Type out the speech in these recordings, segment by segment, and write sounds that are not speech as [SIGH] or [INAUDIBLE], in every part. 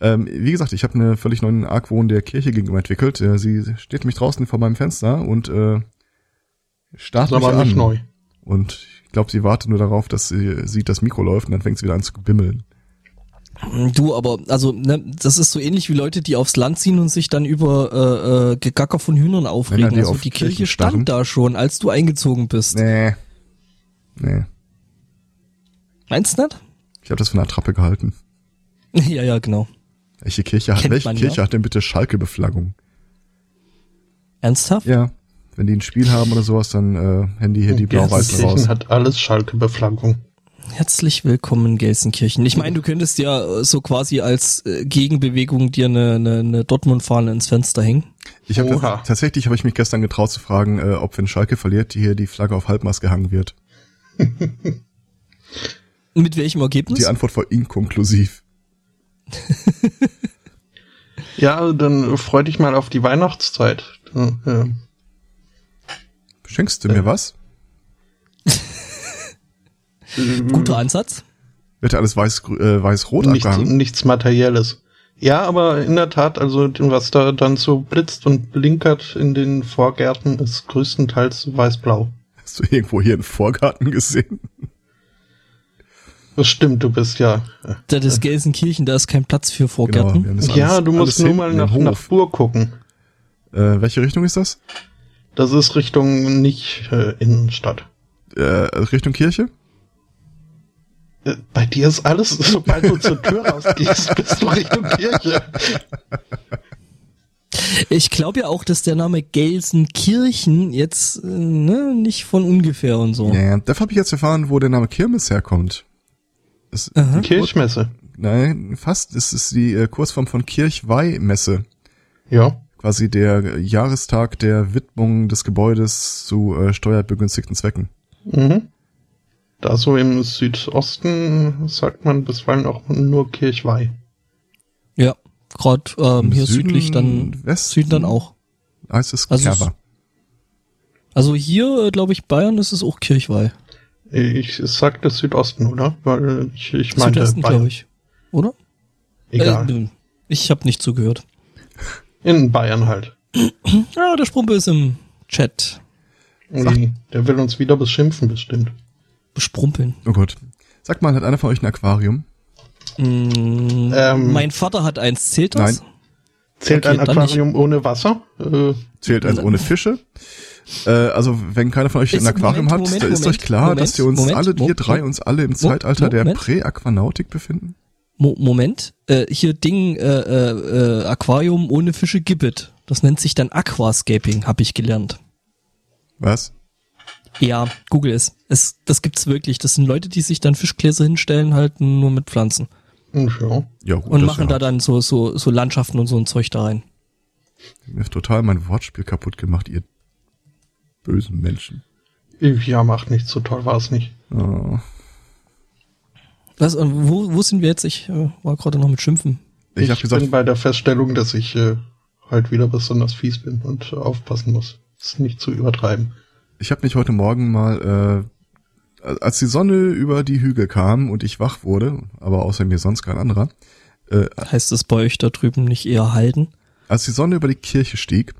Ähm, wie gesagt, ich habe eine völlig neuen Argwohn der Kirche gegenüber entwickelt. Äh, sie steht mich draußen vor meinem Fenster und äh, starrt Das ist mich an. nicht neu. Und ich glaube, sie wartet nur darauf, dass sie sieht, das Mikro läuft und dann fängt sie wieder an zu bimmeln. Du, aber, also, ne, das ist so ähnlich wie Leute, die aufs Land ziehen und sich dann über äh, äh, Gegacker von Hühnern aufregen. die also auf die Kirche starren. stand da schon, als du eingezogen bist. Nee. Nee. Meinst du nicht? Ich habe das für eine Attrappe gehalten. [LAUGHS] ja, ja, genau. Welche Kirche hat, welche man, Kirche ja. hat denn bitte Schalke-Beflaggung? Ernsthaft? Ja. Wenn die ein Spiel haben oder sowas, dann äh, Handy hier die Gelsenkirchen raus. hat alles Schalke-Beflaggung. Herzlich willkommen in Gelsenkirchen. Ich meine, du könntest ja so quasi als äh, Gegenbewegung dir eine, eine, eine Dortmund-Fahne ins Fenster hängen. Ich habe Oha. tatsächlich habe ich mich gestern getraut zu fragen, äh, ob wenn Schalke verliert, hier die Flagge auf Halbmast gehangen wird. [LAUGHS] Mit welchem Ergebnis? Die Antwort war inkonklusiv. [LAUGHS] Ja, dann freu dich mal auf die Weihnachtszeit. Ja, Schenkst du mir was? [LAUGHS] Guter Ansatz. Wird ja alles weiß, äh, weiß-rot nichts, abgehangen? nichts Materielles. Ja, aber in der Tat, also was da dann so blitzt und blinkert in den Vorgärten, ist größtenteils weiß-blau. Hast du irgendwo hier einen Vorgarten gesehen? Das stimmt, du bist ja. Das ist Gelsenkirchen, da ist kein Platz für Genau, Vorgärten. haben das ja, alles- du musst alles nur mal nach, nach Bur gucken. Äh, welche Richtung ist das? Das ist Richtung nicht äh, Innenstadt. Äh, Richtung Kirche? Äh, Bei dir ist alles, [LAUGHS] sobald du zur Tür rausgehst, bist du Richtung Kirche. Ich glaube ja auch, dass der Name Gelsenkirchen jetzt äh, ne, nicht von ungefähr und so. Ja, dafür habe ich jetzt erfahren, wo der Name Kirmes herkommt. Aha. Kirchmesse. Nein, fast. Es ist die äh, Kursform von Kirchweihmesse. Ja. Quasi der Jahrestag der Widmung des Gebäudes zu äh, steuerbegünstigten Zwecken. Mhm. Da so im Südosten sagt man bisweilen auch nur Kirchweih. Ja, gerade ähm, hier Süden, südlich dann Westen? Süden dann auch. Heißt es Also es- Kerber. Also hier, äh, glaube ich, Bayern ist es auch Kirchweih. Ich sag das Südosten, oder? Weil ich, ich meinte Südwesten, Bayern. glaube ich. Oder? Egal. Äh, ich habe nicht zugehört. In Bayern halt. [CLEARS THROAT] Ja, der Sprumpe ist im Chat. Ui, Der will uns wieder beschimpfen, bestimmt. Besprumpeln. Oh Gott. Sag mal, hat einer von euch ein Aquarium? Mm, Ähm, mein Vater hat eins. Zählt das? Nein. Zählt Okay, ein Aquarium ohne Wasser? Äh, Zählt eins ohne Fische? Äh, also, wenn keiner von euch Ist- ein Aquarium Moment, hat, Moment, da ist Moment, euch klar, Moment, dass wir uns Moment, alle, wir drei uns alle im Zeitalter der. Prä-Aquanautik befinden? Mo Moment. Äh, hier Ding, äh, äh, äh, Aquarium ohne Fische Gibbet. Das nennt sich dann Aquascaping, habe ich gelernt. Was? Ja, Google es. es. Das gibt's wirklich. Das sind Leute, die sich dann Fischgläser hinstellen, halt nur mit Pflanzen. ja. Ja, gut. Und machen ja da dann so, so, so Landschaften und so ein Zeug da rein. Mir total mein Wortspiel kaputt gemacht, ihr bösen Menschen. Ja, macht nicht so toll, war es nicht. Oh. Was, und wo, wo sind wir jetzt? Ich äh, war gerade noch mit Schimpfen. Ich, Ich, hab gesagt, bin bei der Feststellung, dass ich äh, halt wieder besonders fies bin und äh, aufpassen muss. Es nicht zu übertreiben. ich habe mich heute Morgen mal, äh, als die Sonne über die Hügel kam und ich wach wurde, aber außer mir sonst kein anderer, äh, Heißt es bei euch da drüben nicht eher halten? als die Sonne über die Kirche stieg,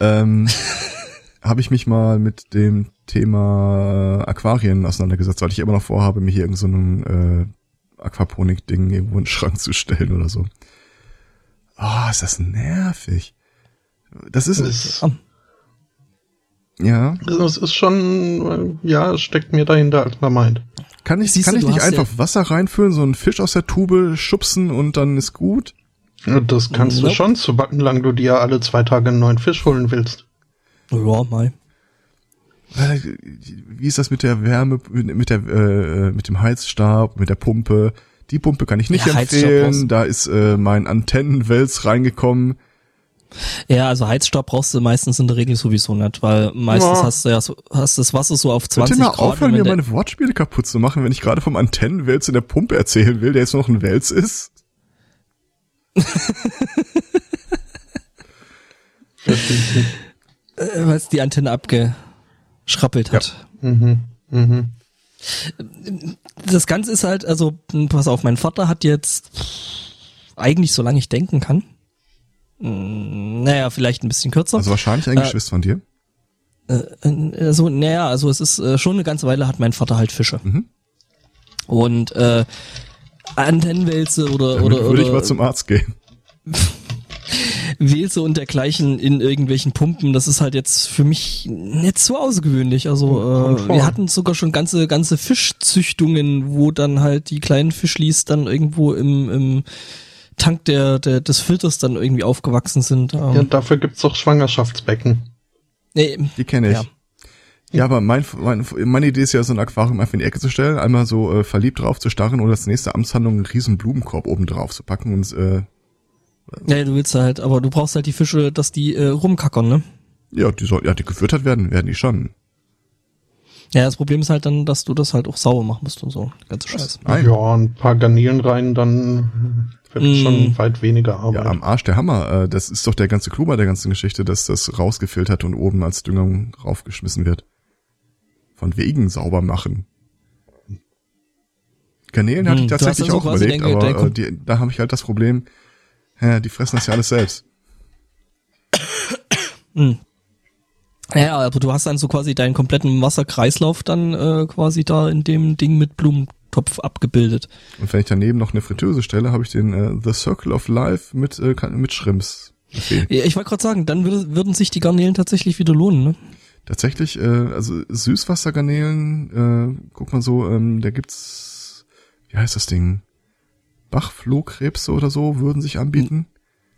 ähm, [LAUGHS] habe ich mich mal mit dem Thema Aquarien auseinandergesetzt, weil ich immer noch vorhabe, mir hier irgend so ein äh, Aquaponik-Ding irgendwo in den Schrank zu stellen oder so. Ah, ist das nervig. Das ist, Es, Ah, ja, es ist schon, äh, ja, es steckt mir dahinter, als man meint. kann ich, Siehst kann du, ich nicht hast ja- einfach Wasser reinfüllen, so einen Fisch aus der Tube schubsen und dann ist gut? Ja, Das kannst Nope. du schon, solange du dir alle zwei Tage einen neuen Fisch holen willst. Ja, mal. Äh, Wie ist das mit der Wärme, mit der, äh, mit dem Heizstab, mit der Pumpe? Die Pumpe kann ich nicht Ja, empfehlen. Da ist äh, mein Antennenwels reingekommen. Ja, also Heizstab brauchst du meistens in der Regel sowieso nicht, weil meistens Ja. hast du ja so, hast das Wasser so auf Könnt 20 ihr mal Grad. aufhören, mir meine Wortspiele kaputt zu machen, wenn ich gerade vom Antennenwels in der Pumpe erzählen will, der jetzt nur noch ein Wels ist? [LAUGHS] Äh, weil es die Antenne abgeschrappelt hat. Mhm. Mhm. Das Ganze ist halt, also, pass auf, mein Vater hat jetzt eigentlich solange ich denken kann. Hm, naja, vielleicht ein bisschen kürzer. Also wahrscheinlich ein Äh, Geschwister von dir. Äh, also, naja, also es ist äh, schon eine ganze Weile hat mein Vater halt Fische. Mhm. Und äh, Antennenwälze oder, Damit oder, würde ich oder mal zum Arzt gehen. [LAUGHS] Wälze und dergleichen in irgendwelchen Pumpen, das ist halt jetzt für mich nicht so außergewöhnlich. Also äh, wir hatten sogar schon ganze ganze Fischzüchtungen, wo dann halt die kleinen Fischlis dann irgendwo im, im Tank der, der des Filters dann irgendwie aufgewachsen sind. Ähm, Ja, dafür gibt's auch Schwangerschaftsbecken. nee, Die kenne ich. Ja. Ja. aber mein, mein, meine Idee ist ja, so ein Aquarium einfach in die Ecke zu stellen, einmal so äh, verliebt drauf zu starren und als nächste Amtshandlung einen riesen Blumenkorb oben drauf zu packen und äh, nee, du willst halt, aber du brauchst halt die Fische, dass die äh, rumkackern, ne? ja, die soll, ja, die gefüttert werden, werden die schon. Ja, das Problem ist halt dann, dass du das halt auch sauber machen musst und so. Ganze Scheiß. Nein. Ja, ein paar Garnelen rein, dann wird Mm. schon weit weniger Ja, Arbeit. am Arsch der Hammer. Äh, das ist doch der ganze Clou bei der ganzen Geschichte, dass das rausgefiltert und oben als Düngung raufgeschmissen wird. Von wegen sauber machen. Garnelen hatte Hm, ich du hast tatsächlich also auch überlegt, dein- aber äh, die, da habe ich halt das Problem, ja, die fressen das ja alles selbst. Ja, aber du hast dann so quasi deinen kompletten Wasserkreislauf dann äh, quasi da in dem Ding mit Blumentopf abgebildet. Und wenn ich daneben noch eine Fritteuse stelle, habe ich den äh, The Circle of Life mit, äh, mit Shrimps. Okay. Ja, ich wollte gerade sagen, dann würde, würden sich die Garnelen tatsächlich wieder lohnen, ne? Tatsächlich, äh, also Süßwassergarnelen, äh, guck mal so, ähm, da gibt's, wie heißt das Ding? Bachflohkrebse oder so würden sich anbieten.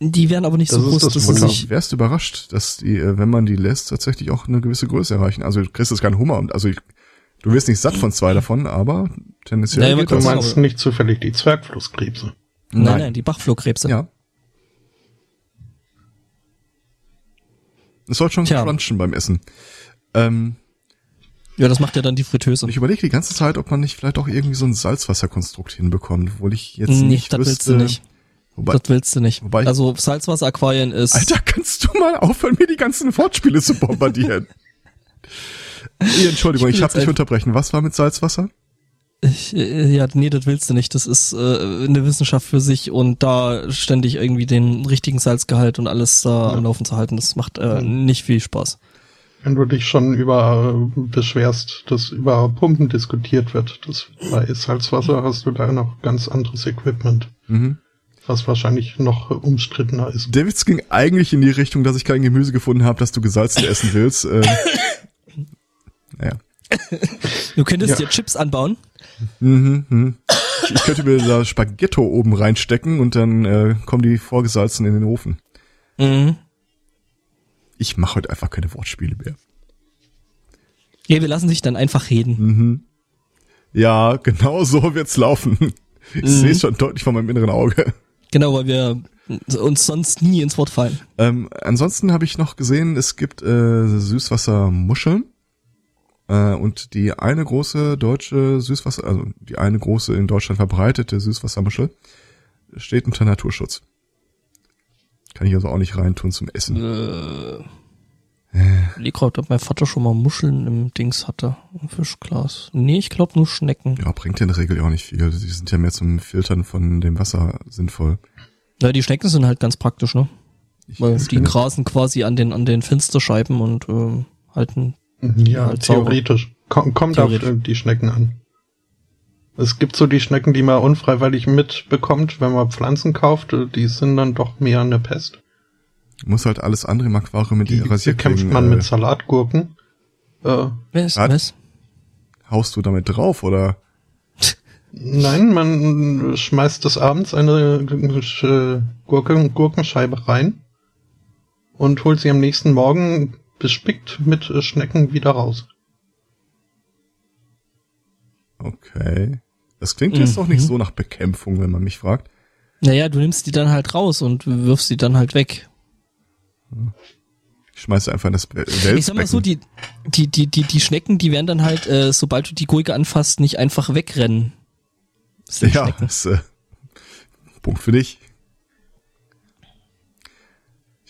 Die wären aber nicht Das so groß, das dass sie sich. Wärst du überrascht, dass die, äh, wenn man die lässt, tatsächlich auch eine gewisse Größe erreichen. Also du kriegst jetzt keinen Hummer, also ich, du wirst nicht satt von zwei davon, aber tendenziell Ja, aber geht du das. trotzdem- meinst nicht zufällig die Zwergflusskrebse. Nein, nein, die Bachflohkrebse. Ja. Es soll schon Tja. crunchen beim Essen. Ähm, Ja, das macht ja dann die Fritteuse. und ich überlege die ganze Zeit, ob man nicht vielleicht auch irgendwie so ein Salzwasserkonstrukt hinbekommt, obwohl ich jetzt Nee, nicht das willst wüsste, du nicht. Wobei, das willst du nicht. wobei- also Salzwasseraquarien ist. Alter, kannst du mal aufhören, mir die ganzen Wortspiele zu bombardieren? Nee, Entschuldigung, Ich ich, hab dich unterbrechen. Was war mit Salzwasser? Ich, äh, ja, nee, das willst du nicht. Das ist äh, eine Wissenschaft für sich und da ständig irgendwie den richtigen Salzgehalt und alles da am Laufen zu halten, das macht äh, nicht viel Spaß. Wenn du dich schon über äh, beschwerst, dass über Pumpen diskutiert wird, das bei Salzwasser hast du da noch ganz anderes Equipment, Mhm. was wahrscheinlich noch umstrittener ist. Der Witz ging eigentlich in die Richtung, dass ich kein Gemüse gefunden habe, das du gesalzen essen willst. Ähm, [LAUGHS] naja. Du könntest Ja. dir Chips anbauen. Mhm, mhm. Ich, ich könnte mir da Spaghetto oben reinstecken und dann äh, kommen die vorgesalzen in den Ofen. Mhm. Ich mache heute einfach keine Wortspiele mehr. Ja, wir lassen sich dann einfach reden. Mhm. Ja, genau so wird's laufen. Ich Mhm. sehe es schon deutlich vor meinem inneren Auge. Genau, weil wir uns sonst nie ins Wort fallen. Ähm, ansonsten habe ich noch gesehen, es gibt äh, Süßwassermuscheln. Äh, und die eine große deutsche Süßwasser, also die eine große in Deutschland verbreitete Süßwassermuschel steht unter Naturschutz. Kann ich also auch nicht reintun zum Essen. Äh, Leg grad, ob mein Vater schon mal Muscheln im Dings hatte. Im Fischglas. Nee, ich glaube nur Schnecken. Ja, bringt ja in der Regel auch nicht viel. Die sind ja mehr zum Filtern von dem Wasser sinnvoll. Ja, die Schnecken sind halt ganz praktisch, ne? Ich Weil die grasen quasi an den, an den Fensterscheiben und ähm, halten. Ja, halt theoretisch. Komm, kommt auf Theoretisch. äh, die Schnecken an. Es gibt so die Schnecken, die man unfreiwillig mitbekommt, wenn man Pflanzen kauft, die sind dann doch mehr eine Pest. muss halt alles andere im Aquarium mit Die Rasierklingen, bekämpft man äh, mit Salatgurken. Äh, Was? Was? Was? haust du damit drauf oder? nein, man schmeißt des Abends eine äh, Gurken, Gurkenscheibe rein und holt sie am nächsten Morgen bespickt mit Schnecken wieder raus. Okay. Das klingt jetzt doch nicht Mhm. so nach Bekämpfung, wenn man mich fragt. Naja, du nimmst die dann halt raus und wirfst sie dann halt weg. Ich schmeiße einfach in das Welsbecken. Ich sag mal so, die, die, die, die, die Schnecken, die werden dann halt, äh, sobald du die Gurke anfasst, nicht einfach wegrennen. Das Ja, Schnecken. ist, äh, Punkt für dich.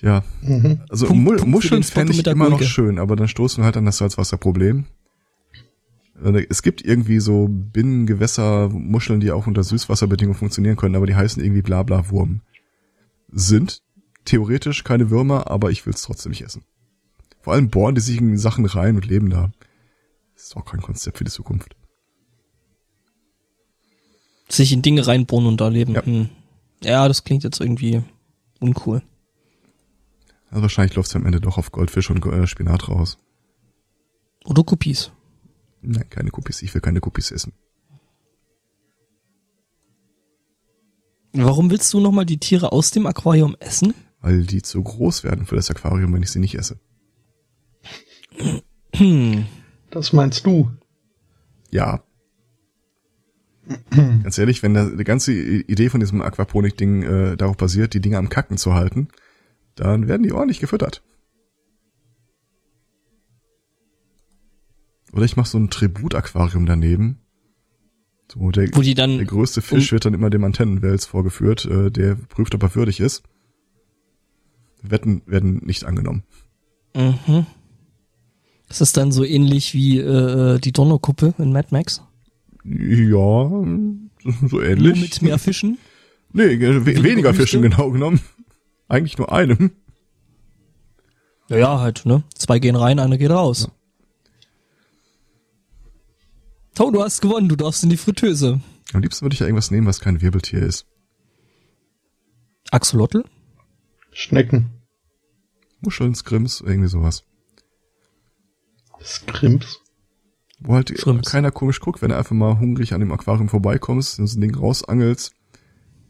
Ja, Mhm. also Punkt- Muscheln fände ich immer noch Gurke. schön, aber dann stoßen wir halt an das Salzwasserproblem. Äh, Es gibt irgendwie so Binnengewässermuscheln, die auch unter Süßwasserbedingungen funktionieren können, aber die heißen irgendwie blabla Wurm. Sind theoretisch keine Würmer, aber ich will es trotzdem nicht essen. Vor allem bohren die sich in Sachen rein und leben da. Das ist auch kein Konzept für die Zukunft. Sich in Dinge reinbohren und da leben. Ja. Hm. ja, das klingt jetzt irgendwie uncool. Also wahrscheinlich läuft es am Ende doch auf Goldfisch und äh, Spinat raus. Oder Kopies. Nein, keine Cookies. Ich will keine Cookies essen. Warum willst du nochmal die Tiere aus dem Aquarium essen? Weil die zu groß werden für das Aquarium, wenn ich sie nicht esse. Hm. Das meinst du? Ja. Ganz ehrlich, wenn da die ganze Idee von diesem Aquaponik-Ding äh, darauf basiert, die Dinge am Kacken zu halten, dann werden die ordentlich gefüttert. Oder ich mache so ein Tribut-Aquarium daneben. So, der, Wo die dann der größte Fisch wird dann immer dem Antennenwels vorgeführt, äh, der prüft, ob er würdig ist. Wetten werden nicht angenommen. Mhm. Das ist dann so ähnlich wie äh, die Donnerkuppe in Mad Max. Ja, so Nur ähnlich. mit mehr Fischen. [LAUGHS] Nee, we Weniger weniger? Fischen genau genommen. Eigentlich nur einem. Ja, ja, halt, ne? Zwei gehen rein, einer geht raus. Tau, du hast gewonnen, du darfst in die Fritteuse. Am liebsten würde ich ja irgendwas nehmen, was kein Wirbeltier ist. Axolotl? Schnecken. Muscheln, Skrims, irgendwie sowas. Skrimps. Wo halt Shrimps. keiner komisch guckt, wenn du einfach mal hungrig an dem Aquarium vorbeikommst, so ein Ding rausangelst,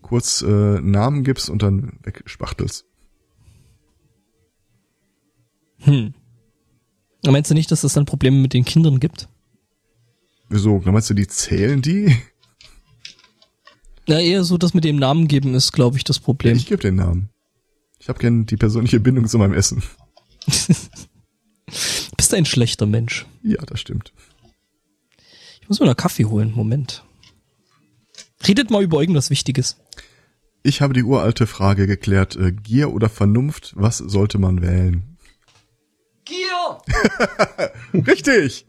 kurz äh, Namen gibst und dann wegspachtelst. Hm. Meinst du nicht, dass es dann Probleme mit den Kindern gibt? Wieso? Meinst du, die zählen die? Ja, eher so, dass mit dem Namen geben ist, glaube ich, das Problem. Ich gebe den Namen. Ich habe gern die persönliche Bindung zu meinem Essen. [LAUGHS] Du bist ein schlechter Mensch. Ja, das stimmt. Ich muss mir noch Kaffee holen. Moment. Redet mal über irgendwas Wichtiges. Ich habe die uralte Frage geklärt, äh, Gier oder Vernunft, was sollte man wählen? Gier! [LAUGHS] Richtig.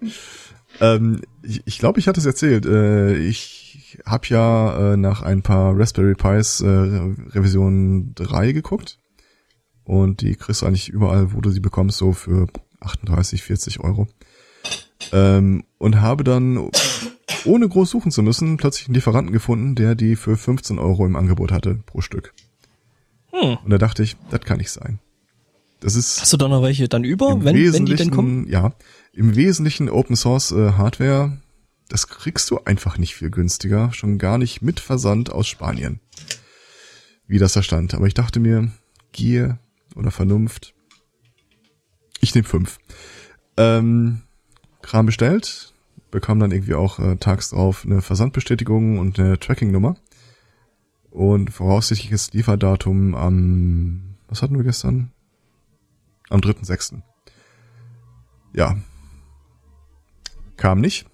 Ähm, ich ich glaube, ich hatte es erzählt. Äh, ich habe ja äh, nach ein paar Raspberry Pis äh, Revision 3 geguckt. Und die kriegst du eigentlich überall, wo du sie bekommst, so für 38, 40 Euro. Ähm, und habe dann, ohne groß suchen zu müssen, plötzlich einen Lieferanten gefunden, der die für 15 Euro im Angebot hatte pro Stück. Hm. Und da dachte ich, das kann nicht sein. Das ist Hast du da noch welche dann über, wenn, wenn die denn kommen? ja, im Wesentlichen Open Source äh, Hardware, das kriegst du einfach nicht viel günstiger, schon gar nicht mit Versand aus Spanien. Wie das da stand. Aber ich dachte mir, Gier oder Vernunft. Ich nehme fünf. Ähm, Kram bestellt, bekam dann irgendwie auch äh, tags drauf eine Versandbestätigung und eine Tracking-Nummer. Und voraussichtliches Lieferdatum am, was hatten wir gestern? Am 3.6. Ja. Kam nicht.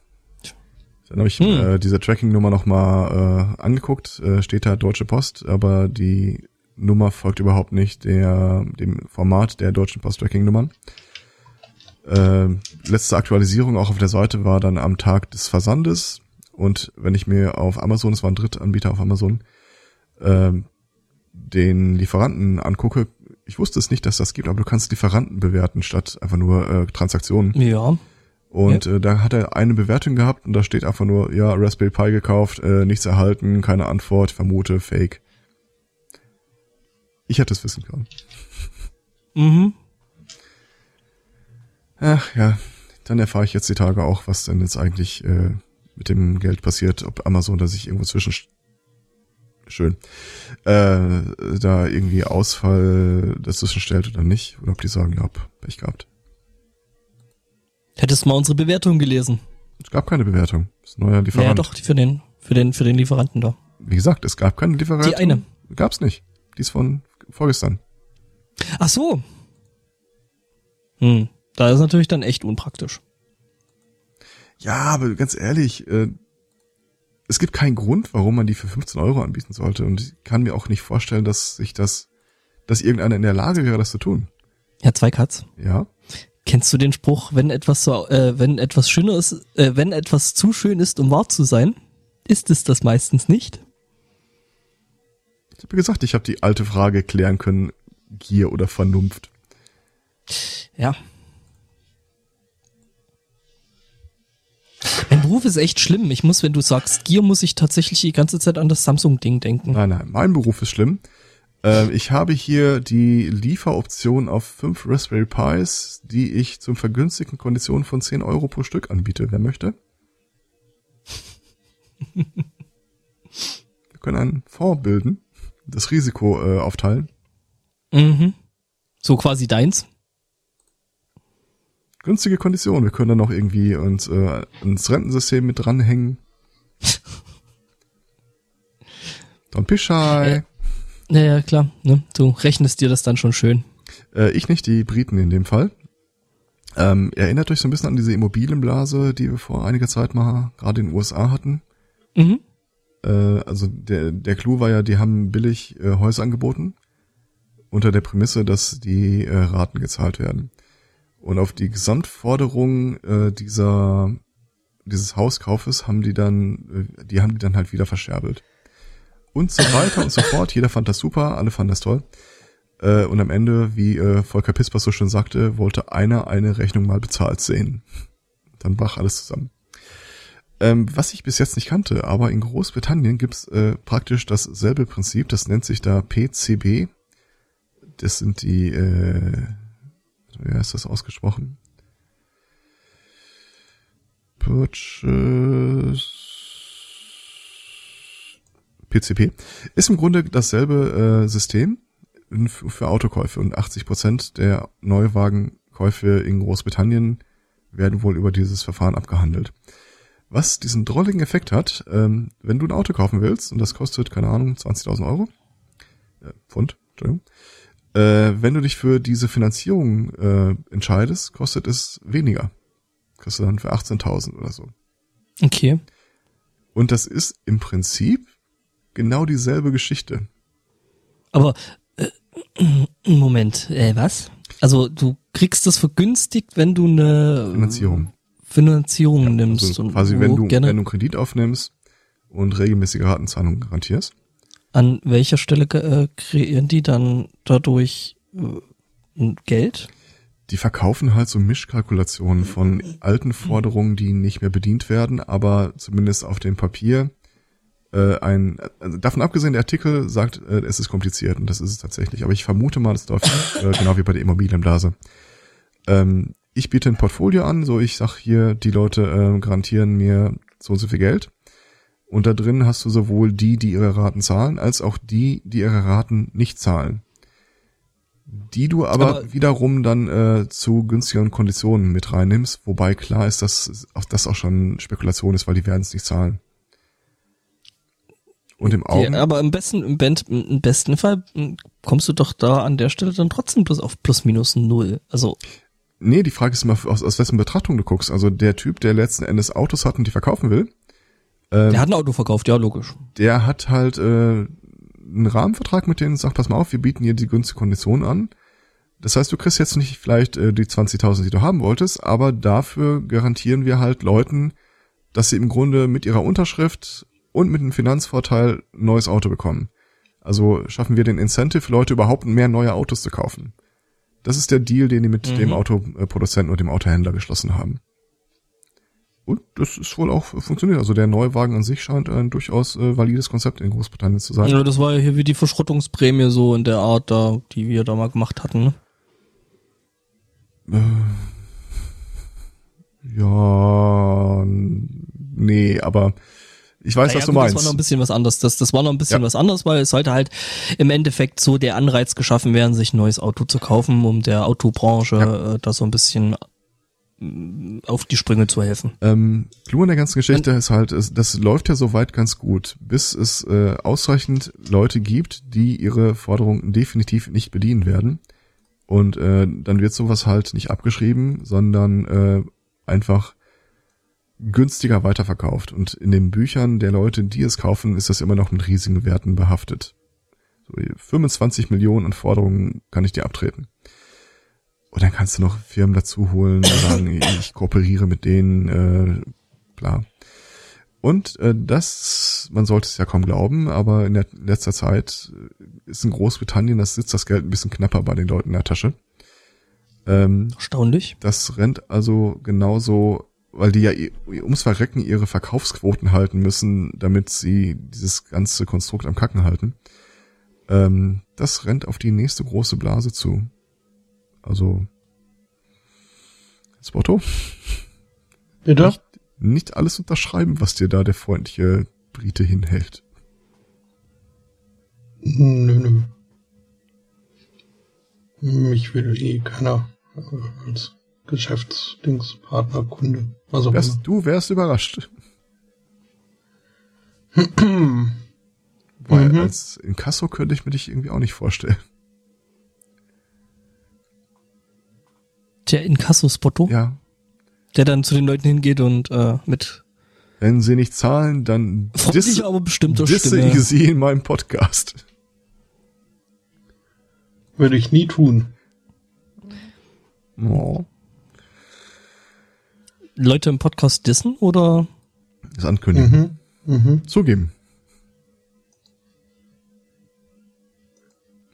Dann habe ich Hm. äh, diese Tracking-Nummer nochmal äh, angeguckt. Äh, steht da Deutsche Post, aber die Nummer folgt überhaupt nicht der, dem Format der Deutschen Post-Tracking-Nummern. Äh, letzte Aktualisierung auch auf der Seite war dann am Tag des Versandes. Und wenn ich mir auf Amazon, es war ein Drittanbieter auf Amazon, ähm, den Lieferanten angucke, ich wusste es nicht, dass das gibt, aber du kannst Lieferanten bewerten statt einfach nur äh, Transaktionen. Ja. Und äh, da hat er eine Bewertung gehabt und da steht einfach nur, ja, Raspberry Pi gekauft, äh, nichts erhalten, keine Antwort, vermute, fake. Ich hätte es wissen können. [LAUGHS] Mhm. Ach ja, dann erfahre ich jetzt die Tage auch, was denn jetzt eigentlich äh, mit dem Geld passiert, ob Amazon da sich irgendwo zwischen schön äh, da irgendwie Ausfall dazwischen stellt oder nicht, oder ob die sagen, ja, Pech gehabt. Hättest mal unsere Bewertung gelesen. Es gab keine Bewertung. Das ist ein neuer Ja, Lieferant. doch, die für den, für den, für den Lieferanten da. Wie gesagt, es gab keine Lieferant. Die eine. Gab's nicht. Die ist von vorgestern. Ach so. Hm. Da ist natürlich dann echt unpraktisch. Ja, aber ganz ehrlich, äh, es gibt keinen Grund, warum man die für 15 Euro anbieten sollte. Und ich kann mir auch nicht vorstellen, dass sich das, dass irgendeiner in der Lage wäre, das zu tun. Ja, zwei Cuts. Ja. Kennst du den Spruch, wenn etwas so, äh, wenn etwas schöner ist, äh, wenn etwas zu schön ist, um wahr zu sein, ist es das meistens nicht? Ich habe gesagt, ich habe die alte Frage klären können, Gier oder Vernunft. Ja. Mein Beruf ist echt schlimm. Ich muss, wenn du sagst Gier, muss ich tatsächlich die ganze Zeit an das Samsung-Ding denken. Nein, nein, mein Beruf ist schlimm. Äh, ich habe hier die Lieferoption auf fünf Raspberry Pis, die ich zum vergünstigten Konditionen von 10 Euro pro Stück anbiete. Wer möchte? [LAUGHS] Wir können einen Fonds bilden, das Risiko äh, aufteilen. Mhm. So quasi deins. Günstige Konditionen. Wir können dann noch irgendwie uns äh, ins Rentensystem mit dranhängen. [LAUGHS] Don Pischai. Äh, ja, ja, klar. Ne? Du rechnest dir das dann schon schön. Äh, ich nicht, die Briten in dem Fall. Ähm, erinnert euch so ein bisschen an diese Immobilienblase, die wir vor einiger Zeit mal gerade in den USA hatten. Mhm. Äh, also der, der Clou war ja, die haben billig äh, Häuser angeboten, unter der Prämisse, dass die äh, Raten gezahlt werden. Und auf die Gesamtforderung äh, dieser dieses Hauskaufes haben die dann, äh, die haben die dann halt wieder verscherbelt und so weiter und so fort. Jeder fand das super, alle fanden das toll. Äh, und am Ende, wie äh, Volker Pispers so schön sagte, wollte einer eine Rechnung mal bezahlt sehen. Dann brach alles zusammen. Ähm, was ich bis jetzt nicht kannte, aber in Großbritannien gibt's äh, praktisch dasselbe Prinzip, das nennt sich da PCB. Das sind die, äh, wie heißt das ausgesprochen? Purchase PCP, ist im Grunde dasselbe äh, System für Autokäufe und 80 Prozent der Neuwagenkäufe in Großbritannien werden wohl über dieses Verfahren abgehandelt. Was diesen drolligen Effekt hat, ähm, wenn du ein Auto kaufen willst, und das kostet, keine Ahnung, 20.000 Euro, äh, Pfund, Entschuldigung, äh, wenn du dich für diese Finanzierung äh, entscheidest, kostet es weniger. Kostet dann für 18.000 oder so. Okay. Und das ist im Prinzip genau dieselbe Geschichte. Aber äh, [CLEARS THROAT] Moment, äh, was? Also du kriegst das vergünstigt, wenn du eine Finanzierung, Finanzierung ja, nimmst. Also und quasi wenn du, gerne wenn du Kredit aufnimmst und regelmäßige Ratenzahlungen garantierst. An welcher Stelle äh, kreieren die dann dadurch äh, Geld? Die verkaufen halt so Mischkalkulationen von alten Forderungen, die nicht mehr bedient werden, aber zumindest auf dem Papier äh, ein, also davon abgesehen, der Artikel sagt, äh, es ist kompliziert und das ist es tatsächlich. Aber ich vermute mal, es läuft äh, genau wie bei der Immobilienblase. Ähm, ich biete ein Portfolio an, so ich sag hier, die Leute äh, garantieren mir so und so viel Geld. Und da drin hast du sowohl die, die ihre Raten zahlen, als auch die, die ihre Raten nicht zahlen. Die du aber, aber wiederum dann äh, zu günstigeren Konditionen mit reinnimmst, wobei klar ist, dass auch das auch schon Spekulation ist, weil die werden es nicht zahlen. Und im Augen. Ja, aber im besten, im, Band, im besten Fall kommst du doch da an der Stelle dann trotzdem bloß auf plus minus null. Also. Nee, die Frage ist immer, aus, aus wessen Betrachtung du guckst. Also der Typ, der letzten Endes Autos hat und die verkaufen will. Ähm, der hat ein Auto verkauft, ja, logisch. Der hat halt äh, einen Rahmenvertrag mit denen und sagt, pass mal auf, wir bieten dir die günstige Kondition an. Das heißt, du kriegst jetzt nicht vielleicht äh, die 20.000, die du haben wolltest, aber dafür garantieren wir halt Leuten, dass sie im Grunde mit ihrer Unterschrift und mit einem Finanzvorteil ein neues Auto bekommen. Also schaffen wir den Incentive, Leute überhaupt mehr neue Autos zu kaufen. Das ist der Deal, den die mit mhm. dem Autoproduzenten und dem Autohändler geschlossen haben. Und das ist wohl auch funktioniert. Also der Neuwagen an sich scheint ein durchaus äh, valides Konzept in Großbritannien zu sein. Ja, das war ja hier wie die Verschrottungsprämie so in der Art da, die wir da mal gemacht hatten. Ne? Äh, ja, nee, aber ich weiß, naja, was du gut, meinst. Das war noch ein bisschen was anderes. Das, das war noch ein bisschen ja. was anderes, weil es sollte halt im Endeffekt so der Anreiz geschaffen werden, sich ein neues Auto zu kaufen, um der Autobranche ja. äh, da so ein bisschen mm, auf die Sprünge zu helfen. Ähm, Clou in der ganzen Geschichte Und, ist halt, das läuft ja soweit ganz gut, bis es äh, ausreichend Leute gibt, die ihre Forderungen definitiv nicht bedienen werden. Und äh, dann wird sowas halt nicht abgeschrieben, sondern äh, einfach günstiger weiterverkauft. Und in den Büchern der Leute, die es kaufen, ist das immer noch mit riesigen Werten behaftet. So 25 Millionen an Forderungen kann ich dir abtreten. Und dann kannst du noch Firmen dazu holen und sagen, [LAUGHS] ich kooperiere mit denen, äh, bla. Und äh, das, man sollte es ja kaum glauben, aber in der letzter Zeit ist in Großbritannien, das sitzt das Geld ein bisschen knapper bei den Leuten in der Tasche. Ähm, Erstaunlich. Das rennt also genauso, weil die ja ums Verrecken ihre Verkaufsquoten halten müssen, damit sie dieses ganze Konstrukt am Kacken halten. Ähm, das rennt auf die nächste große Blase zu. Also, Spotto? Bitte? Nicht, nicht alles unterschreiben, was dir da der freundliche Brite hinhält. Nö, nö. Mich will eh keiner äh, als Geschäftsdingspartner, Kunde, was auch wärst, immer. Du wärst überrascht. [CLEARS THROAT] Weil mhm. als Inkasso könnte ich mir dich irgendwie auch nicht vorstellen. Der Inkasso-Spotto? Ja. Der dann zu den Leuten hingeht und äh, mit wenn sie nicht zahlen, dann disse, aber bestimmt disse Stimme. ich sie in meinem Podcast. Würde ich nie tun. Oh. Leute im Podcast dissen oder? Das ankündigen. Mhm. Mhm. Zugeben.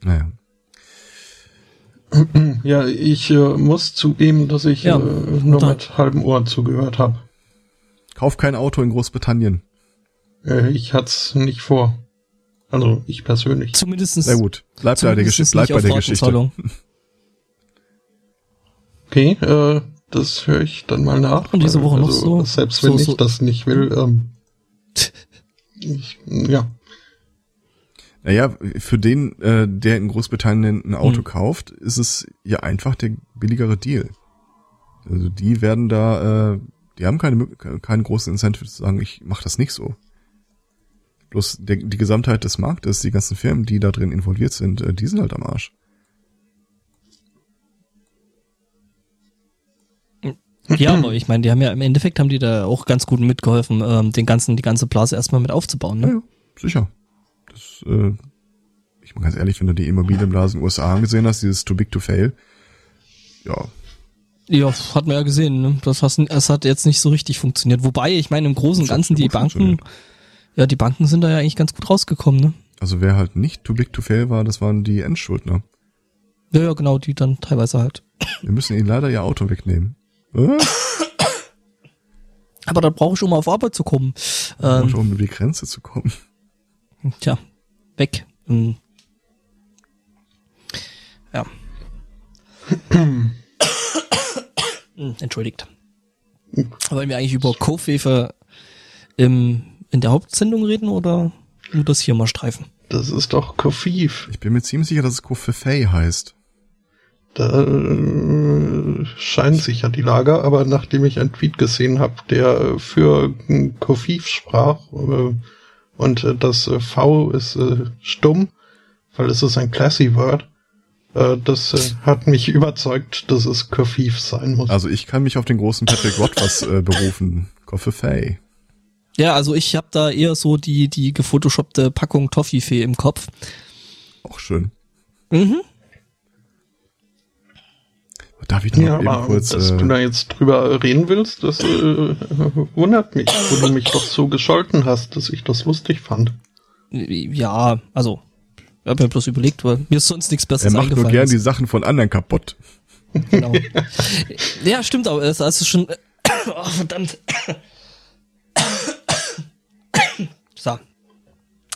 Naja. [CLEARS THROAT] Ja, ich äh, muss zugeben, dass ich ja, äh, nur dann. mit halbem Ohr zugehört habe. Kauf kein Auto in Großbritannien. Äh, ich hat's nicht vor. Also ich persönlich. Zumindestens. Sehr gut. Bleib bei der Geschichte. Bleib bei der Geschichte. [LAUGHS] [LAUGHS] Okay, äh, das höre ich dann mal nach. Und diese Woche also, noch so. Selbst wenn so, ich so. das nicht will, ähm, [LAUGHS] ich, ja. Naja, für den, äh, der in Großbritannien ein Auto hm. kauft, ist es ja einfach der billigere Deal. Also die werden da, äh, die haben keine, keine großen Incentive zu sagen, ich mache das nicht so. Bloß der, die Gesamtheit des Marktes, die ganzen Firmen, die da drin involviert sind, äh, die sind halt am Arsch. Ja, aber ich meine, die haben ja im Endeffekt haben die da auch ganz gut mitgeholfen, ähm, den ganzen, die ganze Blase erstmal mit aufzubauen, ne? Ja, ja sicher. Das, äh, ich meine ganz ehrlich, wenn du die Immobilienblase in den USA angesehen hast, dieses Too Big to Fail, ja. Ja, hat man ja gesehen, ne? Das, hat, das hat jetzt nicht so richtig funktioniert. Wobei, ich meine, im Großen und Ganzen die Banken, ja, die Banken sind da ja eigentlich ganz gut rausgekommen, ne? Also wer halt nicht Too Big to Fail war, das waren die Endschuldner. Ja, ja, genau, die dann teilweise halt. Wir müssen ihnen leider ihr Auto wegnehmen. Aber da brauche ich, um auf Arbeit zu kommen. Ähm, ich, um über die Grenze zu kommen. Tja, weg. Hm. Ja. Hm, entschuldigt. Wollen wir eigentlich über Kofefe im, in der Hauptsendung reden oder nur das hier mal streifen? Das ist doch Kofif. Ich bin mir ziemlich sicher, dass es Kofefei heißt. Da äh, scheint sich ja die Lager, aber nachdem ich einen Tweet gesehen habe, der für Kofif sprach äh, und äh, das äh, V ist äh, stumm, weil es ist ein classy Word, äh, das äh, hat mich überzeugt, dass es Kofif sein muss. Also ich kann mich auf den großen Patrick Rothfuss äh, berufen. Koffefei. Ja, also ich habe da eher so die die gefotoshoppte Packung Toffifee im Kopf. Auch schön. Mhm. Darf ich noch ja, eben kurz... Dass äh, du da jetzt drüber reden willst, das äh, wundert mich, wo du mich doch so gescholten hast, dass ich das lustig fand. Ja, also, ich habe mir bloß überlegt, weil mir ist sonst nichts Besseres eingefallen. Er macht nur gern die Sachen von anderen kaputt. Genau. [LAUGHS] ja, stimmt auch. Es ist schon... [COUGHS] Oh, verdammt. [COUGHS] so.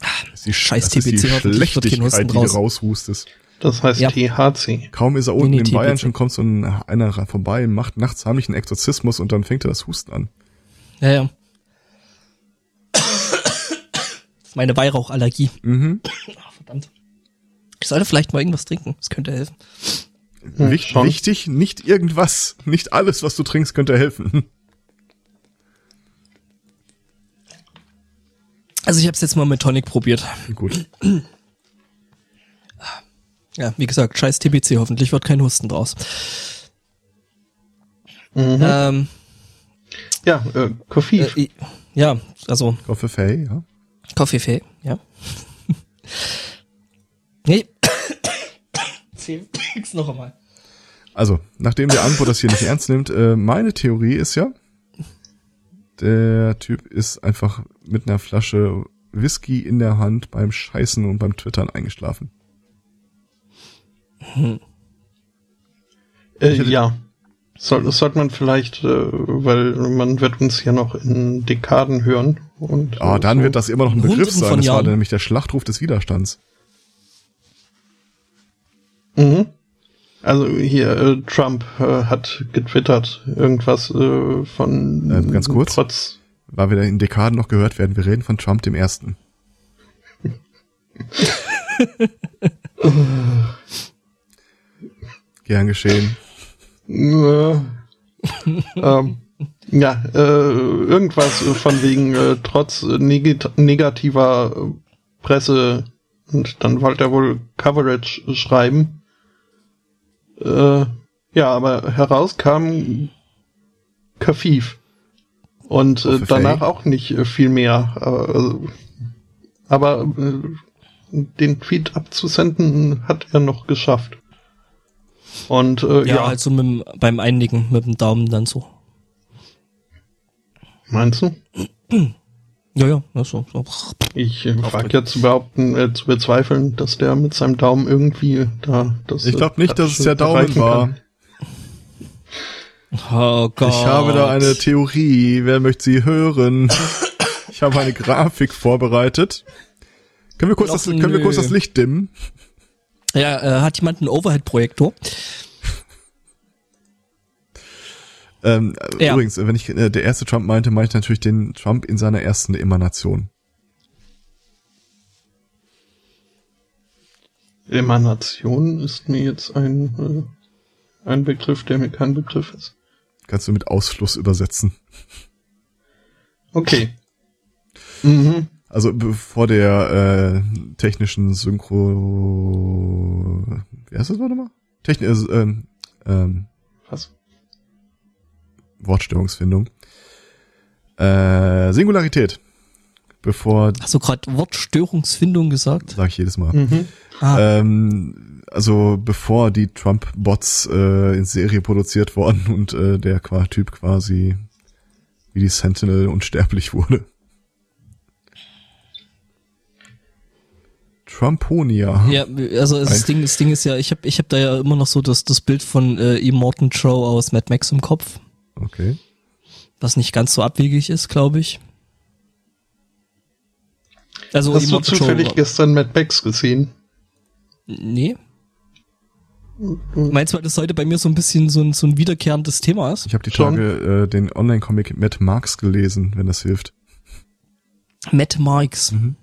Das ist die Scheiß TBC. Das ist die Schlechtigkeit, die du raushustest. Das heißt ja. THC. Kaum ist er unten nee, nee, in Bayern, schon kommt so ein, einer vorbei, macht nachts heimlich einen Exorzismus und dann fängt er das Husten an. Ja, ja. meine Weihrauchallergie. Mhm. Ach, verdammt. Ich sollte vielleicht mal irgendwas trinken. Das könnte helfen. Hm, Wicht, wichtig, nicht irgendwas. Nicht alles, was du trinkst, könnte helfen. Also ich habe es jetzt mal mit Tonic probiert. Gut. [CLEARS THROAT] Ja, wie gesagt, scheiß TBC, hoffentlich wird kein Husten draus. Mhm. Ähm, ja, äh, Koffee. Äh, ja, also. Koffee, ja. Koffee, ja. [LAUGHS] nee. Nix noch einmal. Also, nachdem der Antwort das hier nicht ernst nimmt, äh, meine Theorie ist ja, der Typ ist einfach mit einer Flasche Whisky in der Hand beim Scheißen und beim Twittern eingeschlafen. Hm. Äh, ja. Soll, das sollte man vielleicht, äh, weil man wird uns ja noch in Dekaden hören. Und, ah, dann so. wird das immer noch ein Begriff sein. Das Jahren. war nämlich der Schlachtruf des Widerstands. Mhm. Also hier, äh, Trump äh, hat getwittert irgendwas äh, von äh, ganz kurz, trotz weil wir in Dekaden noch gehört werden, wir reden von Trump dem Ersten. [LAUGHS] Gern geschehen. ähm, ja, äh, irgendwas von wegen äh, trotz negativer Presse und dann wollte er wohl Coverage schreiben. Äh, ja, aber herauskam Kafif. Und äh, danach auch nicht äh, viel mehr. Äh, aber den Tweet abzusenden hat er noch geschafft. Und äh, ja, ja. also mit dem, beim Einigen mit dem Daumen dann so. Meinst du? Ja, ja, so. so. Ich äh, frage ja zu behaupten, äh, zu bezweifeln, dass der mit seinem Daumen irgendwie da das. Ich glaube nicht, dass es der Daumen war. Oh Gott. Ich habe da eine Theorie. Wer möchte sie hören? Ich habe eine Grafik vorbereitet. Können wir kurz, das, können wir kurz das Licht dimmen? Ja, äh, hat jemand einen Overhead-Projektor? Ähm, ja. Übrigens, wenn ich äh, der erste Trump meinte, meinte ich natürlich den Trump in seiner ersten Emanation. Emanation ist mir jetzt ein, äh, ein Begriff, der mir kein Begriff ist. Kannst du mit Ausfluss übersetzen. Okay. Mhm. Also vor der äh, technischen Synchro... Wie heißt das Warte mal? Technik... Äh, ähm, ähm, Was? Wortstörungsfindung. Äh, Singularität. Bevor... Hast du gerade Wortstörungsfindung gesagt? Sag ich jedes Mal. Mhm. Ah. Ähm, also bevor die Trump-Bots äh, in Serie produziert worden und äh, der Typ quasi wie die Sentinel unsterblich wurde. Trumponia. Ja, also das Ding, das Ding ist ja, ich habe ich hab da ja immer noch so das, das Bild von äh, E. Morton Trow aus Mad Max im Kopf. Okay. Was nicht ganz so abwegig ist, glaube ich. Also Hast du zufällig gestern Mad Max gesehen? Nee. Meinst du, weil das heute bei mir so ein bisschen so ein, so ein wiederkehrendes Thema ist? Ich habe die Tage äh, den Online-Comic Matt Marks gelesen, wenn das hilft. Matt Marks. Mhm.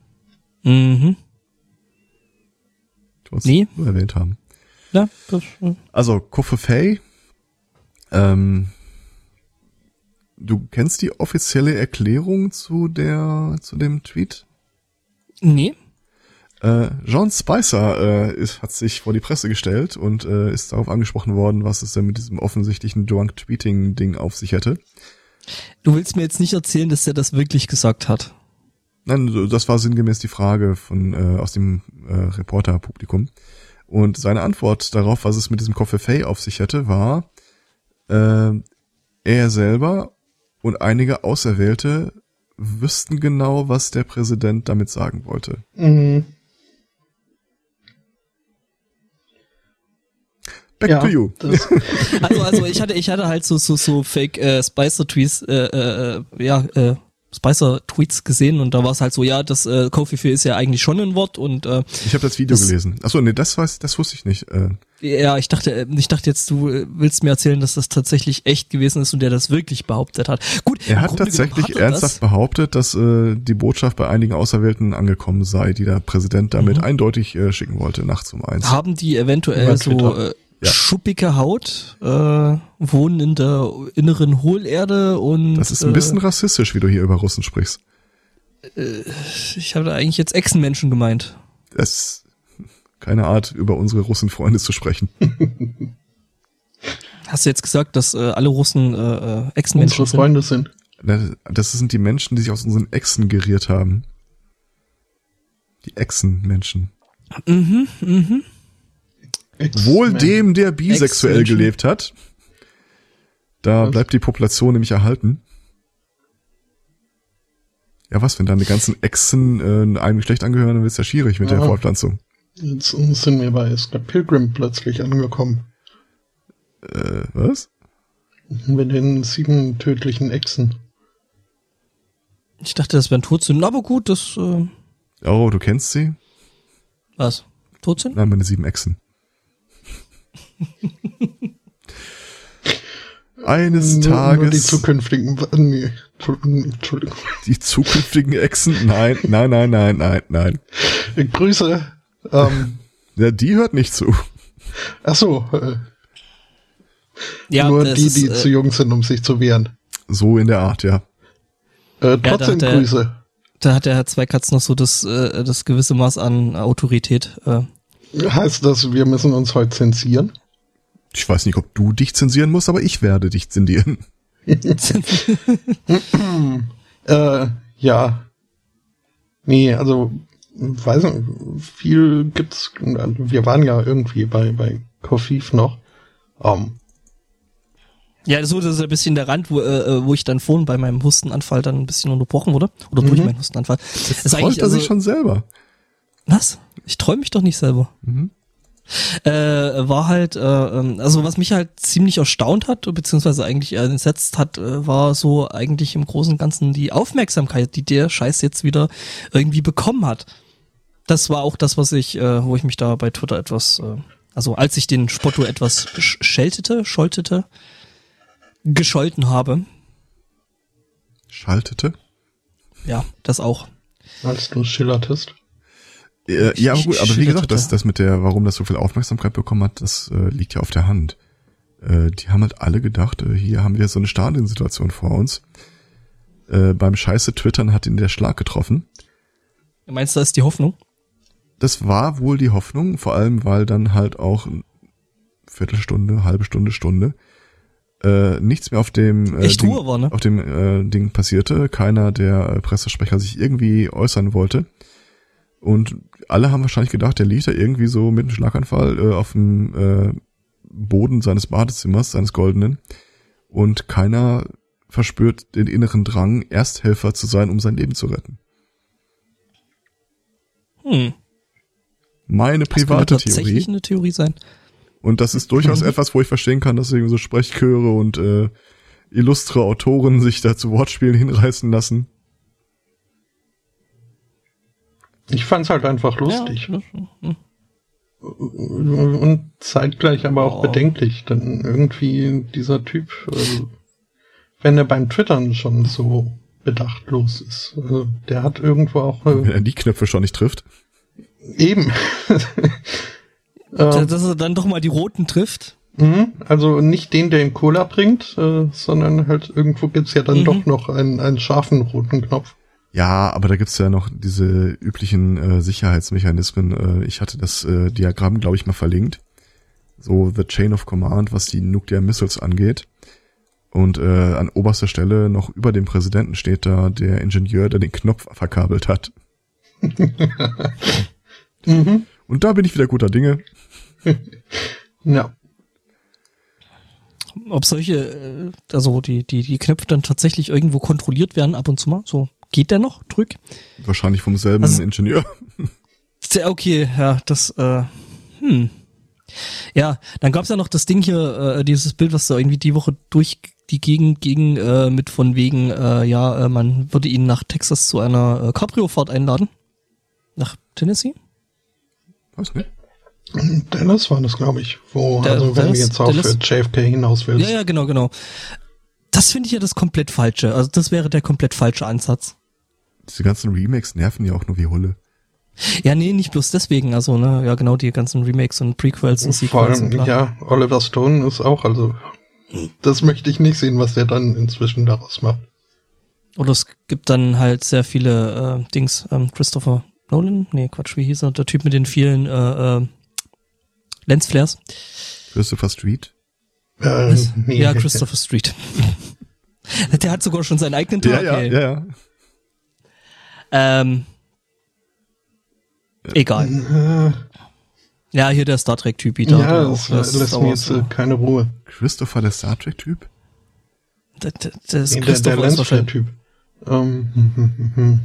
Mhm. Du nee. nur erwähnt haben. Ja, das, äh. Also, Koffe Fay, ähm, du kennst die offizielle Erklärung zu der, zu dem Tweet? Nee. Äh, John Spicer äh, ist, hat sich vor die Presse gestellt und äh, ist darauf angesprochen worden, was es denn mit diesem offensichtlichen Drunk Tweeting Ding auf sich hätte. Du willst mir jetzt nicht erzählen, dass er das wirklich gesagt hat. Nein, das war sinngemäß die Frage von äh, aus dem äh, Reporterpublikum. Und seine Antwort darauf, was es mit diesem Coffee auf sich hätte, war, äh, er selber und einige Auserwählte wüssten genau, was der Präsident damit sagen wollte. Mhm. Back ja, to you. [LAUGHS] also, also ich hatte, ich hatte halt so, so, so Fake äh, Spicer-Tweets, äh, äh, ja, äh, Spicer-Tweets gesehen und da war es halt so, ja, das äh, Kofi für ist ja eigentlich schon ein Wort und äh, ich habe das Video das, gelesen. Achso, nee, das weiß, das wusste ich nicht. Äh. Ja, ich dachte, äh, ich dachte jetzt, du äh, willst mir erzählen, dass das tatsächlich echt gewesen ist und der das wirklich behauptet hat. Gut, er hat tatsächlich hat er ernsthaft das? behauptet, dass äh, die Botschaft bei einigen Auserwählten angekommen sei, die der Präsident damit mhm. eindeutig äh, schicken wollte, nachts um eins. Haben die eventuell so äh, ja. schuppige Haut, äh, wohnen in der inneren Hohlerde und. Das ist ein bisschen äh, rassistisch, wie du hier über Russen sprichst. Äh, ich habe da eigentlich jetzt Echsenmenschen gemeint. Das keine Art, über unsere Russenfreunde zu sprechen. [LAUGHS] Hast du jetzt gesagt, dass äh, alle Russen äh, äh Echsenmenschen unsere Freunde sind? Das sind die Menschen, die sich aus unseren Echsen geriert haben. Die Echsenmenschen. Mhm, mhm. Wohl dem, der bisexuell gelebt hat. Da Was? bleibt die Population nämlich erhalten. Ja, was, wenn deine ganzen Echsen äh, einem Geschlecht angehören, dann wird's ja schwierig mit der Ja. Fortpflanzung. Jetzt sind wir bei Scott Pilgrim plötzlich angekommen. Äh, was? Mit den sieben tödlichen Echsen. Ich dachte, das wären Todsünden, aber gut, das, äh, Oh, du kennst sie? was? Todsünden? Nein, meine sieben Echsen. [LAUGHS] Eines Nur- Nur die Tages zukünftigen. Nee, Entschuldigung. die zukünftigen Echsen. Nein, nein, nein, nein, nein, nein. Grüße. Ähm, [LAUGHS] Ja, die hört nicht zu. ach so, äh, Ja, nur die, ist, die äh, zu jung sind, um sich zu wehren. So in der Art, ja. Äh, da trotzdem hat der- Grüße. Da hat der Herr Zweikatz noch so das, äh, das gewisse Maß an Autorität. Äh, Heißt das, wir müssen uns heute zensieren? Ich weiß nicht, ob du dich zensieren musst, aber ich werde dich zensieren. [LAUGHS] Äh, ja. Nee, also, weiß nicht, viel gibt's, wir waren ja irgendwie bei, bei Kofif noch. Ähm, ja, so das ist ein bisschen der Rand, wo, äh, wo ich dann vorhin bei meinem Hustenanfall dann ein bisschen unterbrochen wurde. Oder durch Mhm. meinen Hustenanfall. Ist freut eigentlich er also, sich schon selber. Was? Ich träume mich doch nicht selber. Mhm. Äh, war halt, äh, ähm, also was mich halt ziemlich erstaunt hat, beziehungsweise eigentlich entsetzt hat, äh, war so eigentlich im Großen und Ganzen die Aufmerksamkeit, die der Scheiß jetzt wieder irgendwie bekommen hat. Das war auch das, was ich, äh, wo ich mich da bei Twitter etwas, äh, also als ich den Spotto etwas sch scheltete, scholtete, gescholten habe. Schaltete. Ja, das auch. als du schillertest. Äh, ja, Ich- gut, ich aber wie gesagt, das, das mit der, warum das so viel Aufmerksamkeit bekommen hat, das äh, liegt ja auf der Hand. Äh, die haben halt alle gedacht, äh, hier haben wir so eine Stadionsituation vor uns. Äh, beim Scheiße Twittern hat ihn der Schlag getroffen. Meinst du, das ist die Hoffnung? Das war wohl die Hoffnung, vor allem weil dann halt auch eine Viertelstunde, halbe Stunde, Stunde äh, nichts mehr auf dem äh, Ding, war, ne? auf dem äh, Ding passierte. Keiner der äh, Pressesprecher sich irgendwie äußern wollte. Und alle haben wahrscheinlich gedacht, der liegt da irgendwie so mit einem Schlaganfall äh, auf dem äh, Boden seines Badezimmers, seines goldenen. Und keiner verspürt den inneren Drang, Ersthelfer zu sein, um sein Leben zu retten. Hm. Meine Das könnte private tatsächlich Theorie. eine Theorie sein. Und das ist durchaus etwas, wo ich verstehen kann, dass irgendwie so Sprechchöre und äh, illustre Autoren sich da zu Wortspielen hinreißen lassen. Ich fand's halt einfach lustig. Ja, hm. Und zeitgleich aber auch Oh. bedenklich, denn irgendwie dieser Typ, äh, wenn er beim Twittern schon so bedachtlos ist, also der hat irgendwo auch Wenn äh, er die Knöpfe schon nicht trifft. eben. [LAUGHS] Dass äh, dass er dann doch mal die Roten trifft. mhm, also nicht den, der ihm Cola bringt, äh, sondern halt irgendwo gibt's ja dann Mhm. doch noch einen, einen scharfen roten Knopf. Ja, aber da gibt's ja noch diese üblichen äh, Sicherheitsmechanismen. Äh, ich hatte das äh, Diagramm, glaube ich, mal verlinkt. So The Chain of Command, was die Nuclear Missiles angeht. Und äh, an oberster Stelle noch über dem Präsidenten steht da der Ingenieur, der den Knopf verkabelt hat. [LAUGHS] Mhm. Und da bin ich wieder guter Dinge. [LAUGHS] Ja. Ob solche, äh, also die, die, die Knöpfe dann tatsächlich irgendwo kontrolliert werden ab und zu mal. So, geht der noch? Drück. Wahrscheinlich vom selben Also- Ingenieur. Okay, ja, das, äh, hm. Ja, dann gab's ja noch das Ding hier, äh, dieses Bild, was da irgendwie die Woche durch die Gegend ging, äh, mit von wegen, äh, ja, äh, man würde ihn nach Texas zu einer äh, Cabrio-Fahrt einladen. Nach Tennessee? Was nicht? Dallas war das, glaube ich, wo, Da- also wenn Dallas- du jetzt auf Dallas- JFK hinaus willst. Ja, ja, genau, genau. Das finde ich ja das komplett falsche. Also das wäre der komplett falsche Ansatz. Diese ganzen Remakes nerven ja auch nur wie Hulle. Ja, nee, nicht bloß deswegen. Also, ne, ja, genau, die ganzen Remakes und Prequels und Vor Sequels. und allem, bla. ja, Oliver Stone ist auch, also das möchte ich nicht sehen, was der dann inzwischen daraus macht. Oder es gibt dann halt sehr viele äh, Dings. Ähm, Christopher Nolan? Nee, Quatsch, wie hieß er? Der Typ mit den vielen äh, äh, Lensflares. Christopher Street? Äh, Was? nee. Ja, Christopher Street. [LAUGHS] Der hat sogar schon seinen eigenen Tag. ja, ey. ja, ja. Ähm, egal. Äh, [LAUGHS] Ja, hier der Star Trek-Typ wieder. Ja, das, das lässt mir jetzt äh, keine Ruhe. Christopher, der Star Trek-Typ? Das, das nee, der, der Lensflare-Typ. Ähm, hm, hm, hm,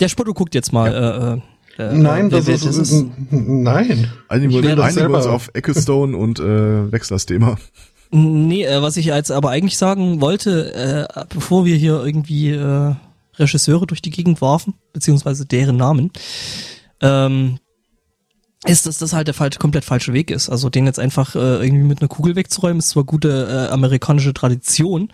der Spotto guckt jetzt mal. Ja. Äh, äh, nein, das ist, ist, ist, nein. Einigen wir, uns auf Ecclestone und äh, Wechslersthema. [LAUGHS] Nee, äh, was ich jetzt aber eigentlich sagen wollte, äh, bevor wir hier irgendwie äh, Regisseure durch die Gegend warfen, beziehungsweise deren Namen, ähm, ist, dass das halt der falsche, komplett falsche Weg ist. Also den jetzt einfach äh, irgendwie mit einer Kugel wegzuräumen, ist zwar gute äh, amerikanische Tradition,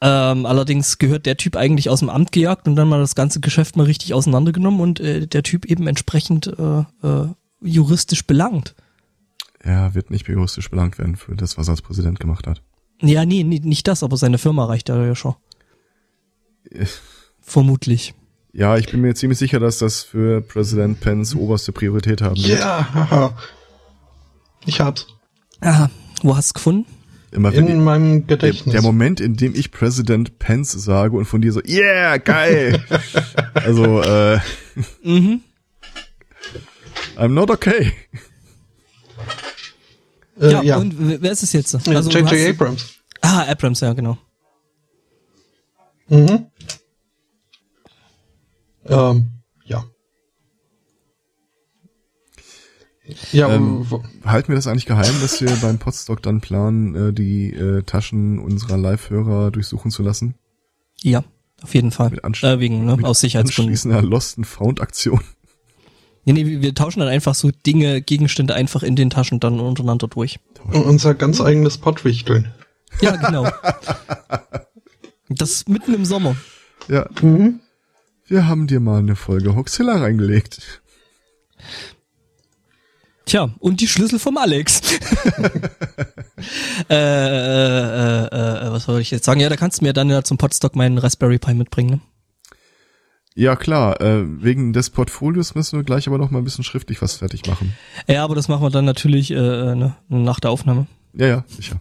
ähm, allerdings gehört der Typ eigentlich aus dem Amt gejagt und dann mal das ganze Geschäft mal richtig auseinandergenommen und äh, der Typ eben entsprechend äh, äh, juristisch belangt. Er wird nicht juristisch belangt werden für das, was er als Präsident gemacht hat. Ja, nee, nee nicht das, aber seine Firma reicht ja schon. [LAUGHS] Vermutlich. Ja, ich bin mir ziemlich sicher, dass das für Präsident Pence oberste Priorität haben wird. Ja, ich hab's. Aha, wo hast du gefunden? Immer in meinem Gedächtnis. Der, der, Moment, in dem ich Präsident Pence sage und von dir so, yeah, geil. [LAUGHS] also, äh, mhm. I'm not okay. Äh, ja, ja, und wer ist es jetzt? Also, J.J. Abrams. Ah, Abrams, ja, genau. Mhm. Ähm, ja. Ja, ähm, halten wir das eigentlich geheim, dass wir beim Podstock dann planen, äh, die äh, Taschen unserer Live-Hörer durchsuchen zu lassen? Ja, auf jeden Fall. Mit äh, wegen, ne, aus Sicherheitsgründen. Anschließender Lost and Found Aktion. Nee, nee, wir tauschen dann einfach so Dinge, Gegenstände einfach in den Taschen dann untereinander durch. Und unser ganz eigenes Pottwichteln. Ja, genau. das mitten im Sommer. Ja. Mhm. Wir haben dir mal eine Folge Hoxilla reingelegt. Tja, und die Schlüssel vom Alex. [LAUGHS] äh, äh, äh, was wollte ich jetzt sagen? Ja, da kannst du mir dann ja zum Podstock meinen Raspberry Pi mitbringen, ne? Ja, klar. Äh, wegen des Portfolios müssen wir gleich aber noch mal ein bisschen schriftlich was fertig machen. Ja, aber das machen wir dann natürlich äh, ne, nach der Aufnahme. Ja, ja, sicher.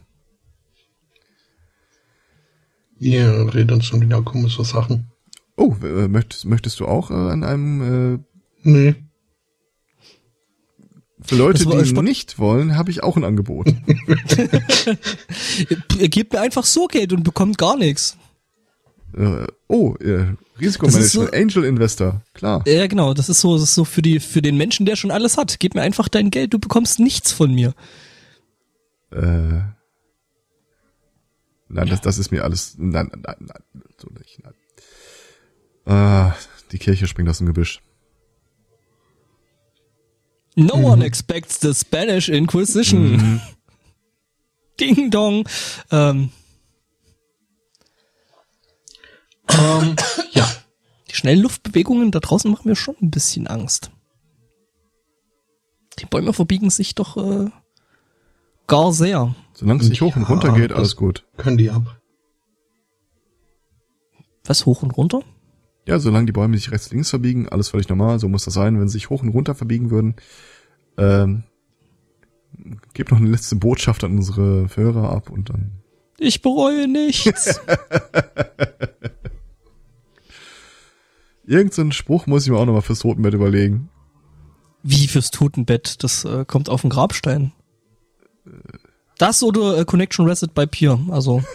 Ihr redet schon wieder komische Sachen. Oh, äh, möchtest, möchtest du auch äh, an einem... Äh, nee. Für Leute, die nicht wollen, habe ich auch ein Angebot. [LAUGHS] Ihr gebt mir einfach so Geld und bekommt gar nichts. Äh, oh, äh, Risikomanagement, so, Angel Investor, klar. Ja, genau, das ist so, das ist so für die, für den Menschen, der schon alles hat. Gib mir einfach dein Geld, du bekommst nichts von mir. Äh. Nein, das, das ist mir alles. Nein, nein, nein, so nicht. Nein. Ah, die Kirche springt aus dem Gebüsch. No mhm. one expects the Spanish Inquisition. Mhm. [LAUGHS] Ding dong. Ähm. Ähm, ja. Die schnellen Luftbewegungen da draußen machen mir schon ein bisschen Angst. Die Bäume verbiegen sich doch äh, gar sehr. Solange es nicht hoch und runter geht, alles gut. Können die ab. Was, hoch und runter? Ja, solange die Bäume sich rechts links verbiegen, alles völlig normal, so muss das sein. Wenn sie sich hoch und runter verbiegen würden, ähm, gebt noch eine letzte Botschaft an unsere Hörer ab und dann. Ich bereue nichts. [LAUGHS] Irgendeinen Spruch muss ich mir auch nochmal fürs Totenbett überlegen. Wie fürs Totenbett? Das äh, kommt auf den Grabstein. Das oder äh, Connection Reset bei Pier, also. [LAUGHS]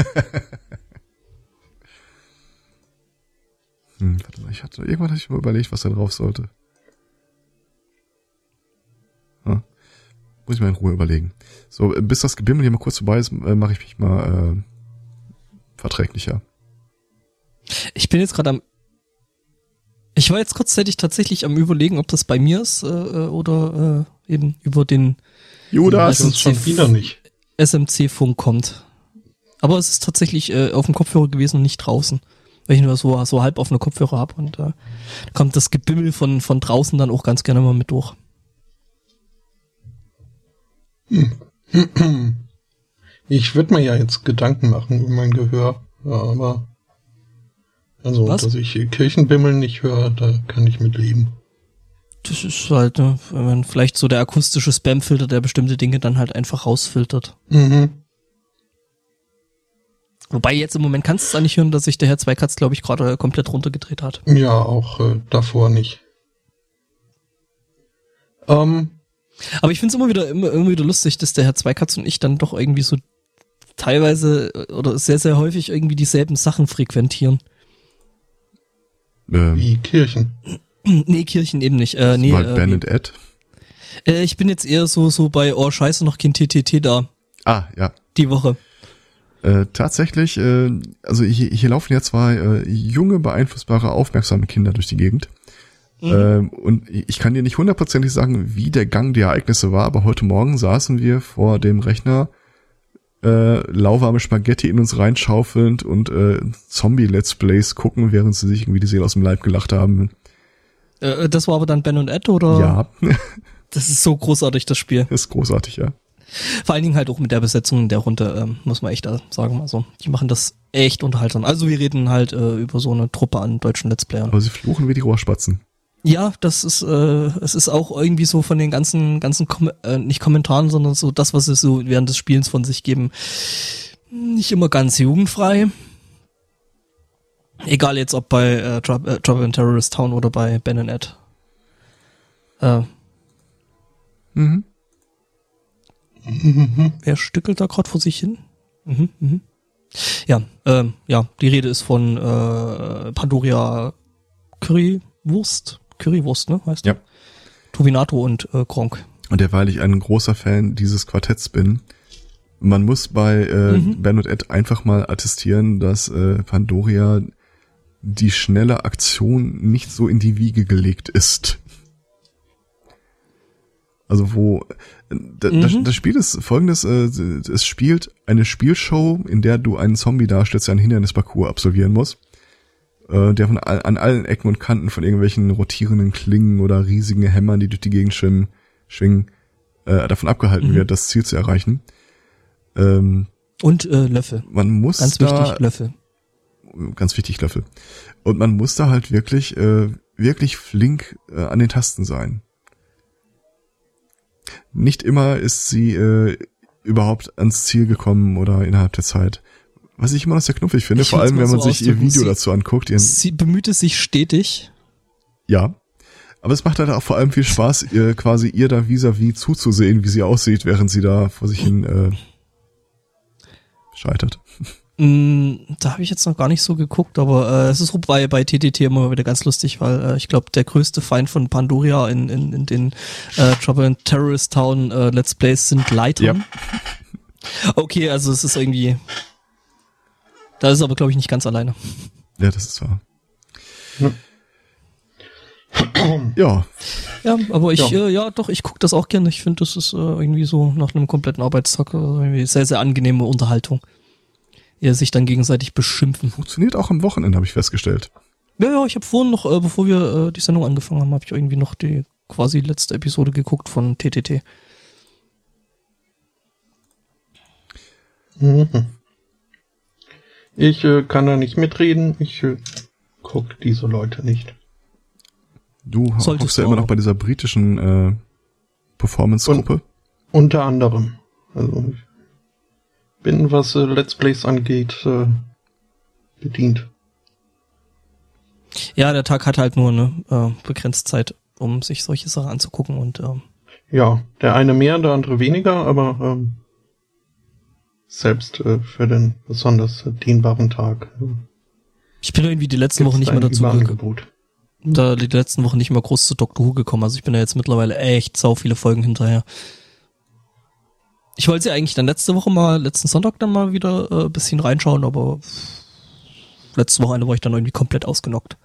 Hm, warte mal, ich hatte, irgendwann hatte ich mal überlegt, was da drauf sollte. Hm. Muss ich mal in Ruhe überlegen. So, bis das Gebimmel hier mal kurz vorbei ist, äh, mache ich mich mal äh, verträglicher. Ich bin jetzt gerade am ich war jetzt kurzzeitig tatsächlich am überlegen, ob das bei mir ist äh, äh oder äh, eben über den Judas SMC, schon wieder nicht. SMC-Funk kommt. Aber es ist tatsächlich äh, auf dem Kopfhörer gewesen und nicht draußen weil ich nur so, so halb offene Kopfhörer habe und äh, kommt das Gebimmel von, von draußen dann auch ganz gerne mal mit durch. [CLEARS THROAT] Ich würde mir ja jetzt Gedanken machen über mein Gehör, aber also, Was? dass ich Kirchenbimmel nicht höre, da kann ich mit leben. Das ist halt, ne, wenn vielleicht so der akustische Spamfilter, der bestimmte Dinge dann halt einfach rausfiltert. Mhm. Wobei jetzt im Moment kannst du es eigentlich hören, dass sich der Herr Zweikatz, glaube ich, gerade komplett runtergedreht hat. Ja, auch äh, davor nicht. Ähm, Aber ich finde es immer wieder, immer, immer wieder lustig, dass der Herr Zweikatz und ich dann doch irgendwie so teilweise oder sehr, sehr häufig irgendwie dieselben Sachen frequentieren. Ähm, wie Kirchen. [CLEARS THROAT] Nee, Kirchen eben nicht. Äh, nee, mal äh, Ben und Ed. äh, ich bin jetzt eher so, so bei, oh scheiße, noch kein TTT da, Ah, ja. die Woche. Äh, tatsächlich, äh, also hier, hier laufen ja zwei äh, junge, beeinflussbare, aufmerksame Kinder durch die Gegend. Ähm, und ich kann dir nicht hundertprozentig sagen, wie der Gang der Ereignisse war, aber heute Morgen saßen wir vor dem Rechner, äh, lauwarme Spaghetti in uns reinschaufelnd und äh, Zombie-Let's Plays gucken, während sie sich irgendwie die Seele aus dem Leib gelacht haben. Äh, das war aber dann Ben und Ed, oder? Ja, [LAUGHS] Das ist so großartig, das Spiel. ist großartig, ja. Vor allen Dingen halt auch mit der Besetzung in der Runde, ähm, muss man echt sagen. Also, die machen das echt unterhaltsam. Also, wir reden halt äh, über so eine Truppe an deutschen Let's Playern. Aber sie fluchen wie die Rohrspatzen. Ja, das ist, äh, es ist auch irgendwie so von den ganzen, ganzen, Kom äh, nicht Kommentaren, sondern so das, was sie so während des Spielens von sich geben, nicht immer ganz jugendfrei. Egal jetzt ob bei äh, Trouble, äh, Trouble in Terrorist Town oder bei Ben and Ed. Äh, Mhm. [LAUGHS] wer stückelt da gerade vor sich hin? Mhm, mhm. Ja, ähm, ja, die Rede ist von äh, Pandoria Currywurst. Currywurst, ne? Heißt Ja. Tobinato und äh, Gronk. Und derweil ich ein großer Fan dieses Quartetts bin, man muss bei äh, Mhm. Ben und Ed einfach mal attestieren, dass äh, Pandoria die schnelle Aktion nicht so in die Wiege gelegt ist. Also wo da, das, Mhm. das Spiel ist folgendes, äh, es spielt eine Spielshow, in der du einen Zombie darstellst, der einen Hindernisparcours absolvieren muss, äh, der von all, an allen Ecken und Kanten von irgendwelchen rotierenden Klingen oder riesigen Hämmern, die durch die Gegend schwimmen, schwingen, äh, davon abgehalten Mhm. wird, das Ziel zu erreichen. Ähm, Und äh, Löffel. man muss Ganz da, wichtig, Löffel. ganz wichtig Löffel. Und man muss da halt wirklich, äh, wirklich flink äh, an den Tasten sein. Nicht immer ist sie äh, überhaupt ans Ziel gekommen oder innerhalb der Zeit. Was ich immer noch sehr knuffig finde, Ich vor allem wenn man so sich ihr Video dazu anguckt. Sie bemüht es sich stetig. ja. Aber es macht halt auch vor allem viel Spaß, ihr quasi ihr da vis-à-vis zuzusehen, wie sie aussieht, während sie da vor sich hin äh, scheitert. Mm, da habe ich jetzt noch gar nicht so geguckt, aber äh, es ist bei, bei TTT immer wieder ganz lustig, weil äh, ich glaube, der größte Feind von Pandoria in, in, in den äh, Trouble in Terrorist Town äh, Let's Plays sind Leitern. Okay, also es ist irgendwie. Da ist es aber, glaube ich, nicht ganz alleine. Ja, das ist wahr. Ja. Ja, Ja, aber ich, Ja. äh, ja doch, ich gucke das auch gerne. Ich finde, das ist äh, irgendwie so nach einem kompletten Arbeitstag äh, irgendwie sehr, sehr angenehme Unterhaltung. Ihr sich dann gegenseitig beschimpfen. funktioniert auch am Wochenende, habe ich festgestellt. Ja, ja, ich habe vorhin noch, äh, bevor wir äh, die Sendung angefangen haben, habe ich irgendwie noch die quasi letzte Episode geguckt von TTT. Mhm. Ich äh, kann da nicht mitreden. Ich äh, guck diese Leute nicht. Du Solltest guckst ja immer noch bei dieser britischen äh, Performance-Gruppe. Unter anderem. Also ich bin, was äh, Let's Plays angeht, äh, bedient. Ja, der Tag hat halt nur eine äh, begrenzt Zeit, um sich solche Sachen anzugucken und ähm, Ja, der eine mehr, der andere weniger, aber ähm, selbst äh, für den besonders dienbaren Tag ich bin irgendwie die letzten Wochen nicht mehr dazu gekommen. Da die letzten Wochen nicht mehr groß zu Doctor Who gekommen. Also ich bin da jetzt mittlerweile echt sau viele Folgen hinterher. Ich wollte sie eigentlich dann letzte Woche mal, letzten Sonntag dann mal wieder äh, ein bisschen reinschauen, aber letzte Wochenende war ich dann irgendwie komplett ausgenockt.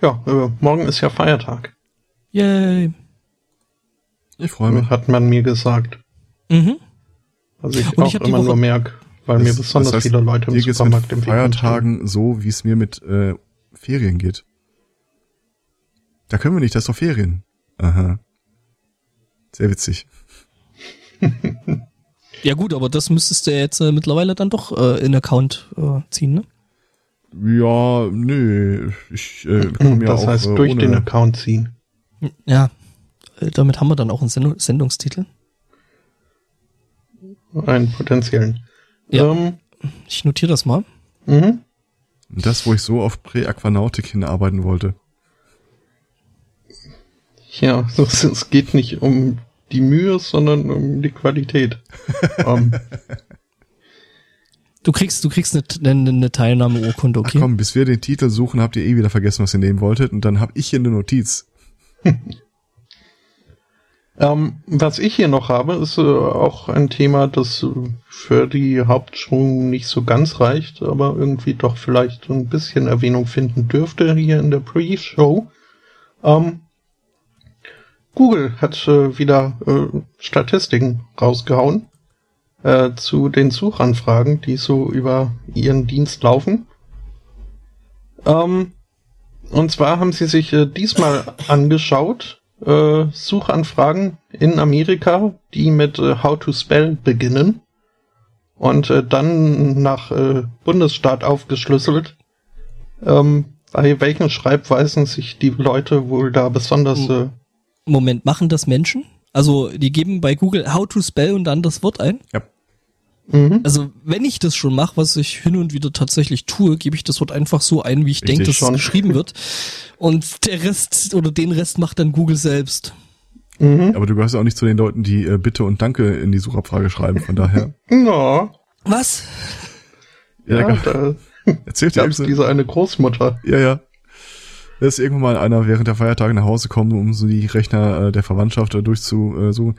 Ja, äh, morgen ist ja Feiertag, Yay. Ich freue mich. hat man mir gesagt. Mhm. Also ich Und auch ich immer Woche- nur merke, weil mir Das- besonders das heißt, viele Leute im Dir geht's Supermarkt mit im Weg rumstehen. Feiertagen so, wie es mir mit äh, Ferien geht. Da können wir nicht, das ist doch Ferien. Aha. Sehr witzig. [LAUGHS] Ja gut, aber das müsstest du ja jetzt äh, mittlerweile dann doch äh, in Account äh, ziehen, ne? Ja, nee, ich äh, [CLEARS THROAT] komme ja das auch heißt, äh, durch ohne, den Account ziehen. Ja. Äh, damit haben wir dann auch einen Sendung Sendungstitel. Einen potenziellen. Ja. Ähm, Ich notiere das mal. mhm. das, wo ich so auf Präaquanautik hinarbeiten wollte. Ja, [LAUGHS] es geht nicht um die Mühe, sondern um die Qualität. um, [LAUGHS] ähm. Du kriegst, du kriegst eine, eine, eine Teilnahmeurkunde, okay? Ach komm, bis wir den Titel suchen, habt ihr eh wieder vergessen, was ihr nehmen wolltet, und dann hab ich hier eine Notiz. [LAUGHS] ähm, was ich hier noch habe, ist äh, auch ein Thema, das für die Hauptschwung nicht so ganz reicht, aber irgendwie doch vielleicht ein bisschen Erwähnung finden dürfte hier in der Pre-Show. Ähm, Google hat äh, wieder äh, Statistiken rausgehauen äh, zu den Suchanfragen, die so über ihren Dienst laufen. Ähm, und zwar haben sie sich äh, diesmal angeschaut, äh, Suchanfragen in Amerika, die mit äh, How to Spell beginnen und äh, dann nach äh, Bundesstaat aufgeschlüsselt, ähm, bei welchen Schreibweisen sich die Leute wohl da besonders... Äh, Moment, machen das Menschen? Also die geben bei Google How to Spell und dann das Wort ein. Ja. Mhm. Also wenn ich das schon mache, was ich hin und wieder tatsächlich tue, gebe ich das Wort einfach so ein, wie ich denke, dass schon. es geschrieben wird. Und der Rest oder den Rest macht dann Google selbst. Mhm. Aber du gehörst auch nicht zu den Leuten, die äh, Bitte und Danke in die Suchabfrage schreiben, von daher. [LAUGHS] Ja. Was? Ja, ja da [LAUGHS] erzählt dir diese eine Großmutter. Ja, ja. Da ist irgendwann mal einer während der Feiertage nach Hause gekommen, um so die Rechner äh, der Verwandtschaft durchzusuchen. Äh,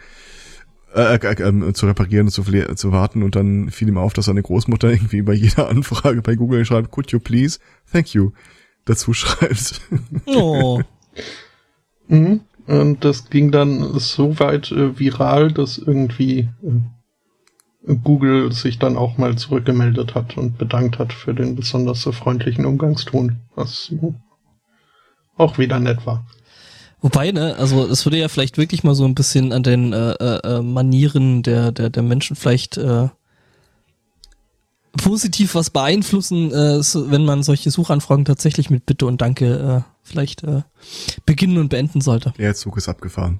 äh, äh, zu reparieren und zu, zu warten und dann fiel ihm auf, dass seine Großmutter [LAUGHS] irgendwie bei jeder Anfrage bei Google schreibt, could you please, thank you, dazu schreibt. Oh. [LAUGHS] mhm. Und das ging dann so weit äh, viral, dass irgendwie äh, Google sich dann auch mal zurückgemeldet hat und bedankt hat für den besonders freundlichen Umgangston, was auch wieder nett war. Wobei, ne, also es würde ja vielleicht wirklich mal so ein bisschen an den äh, äh, äh, Manieren der, der, der Menschen vielleicht äh, positiv was beeinflussen, äh, wenn man solche Suchanfragen tatsächlich mit Bitte und Danke äh, vielleicht äh, beginnen und beenden sollte. Der Zug ist abgefahren.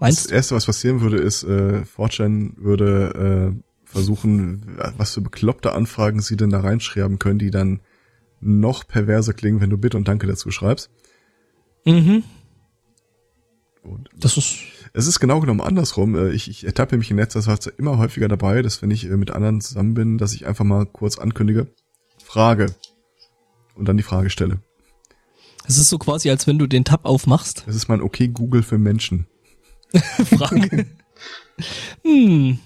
Meinst das Erste, was passieren würde, ist, äh, Fortune würde äh, versuchen, was für bekloppte Anfragen sie denn da reinschreiben können, die dann noch perverser klingen, wenn du Bitte und Danke dazu schreibst. Mhm. Und das ist es ist genau genommen andersrum. Äh, ich, ich ertappe mich in letzter Zeit immer häufiger dabei, dass wenn ich äh, mit anderen zusammen bin, dass ich einfach mal kurz ankündige, Frage und dann die Frage stelle. Es ist so quasi, als wenn du den Tab aufmachst. Es ist mein Okay Google für Menschen. [LAUGHS] Frage. hm.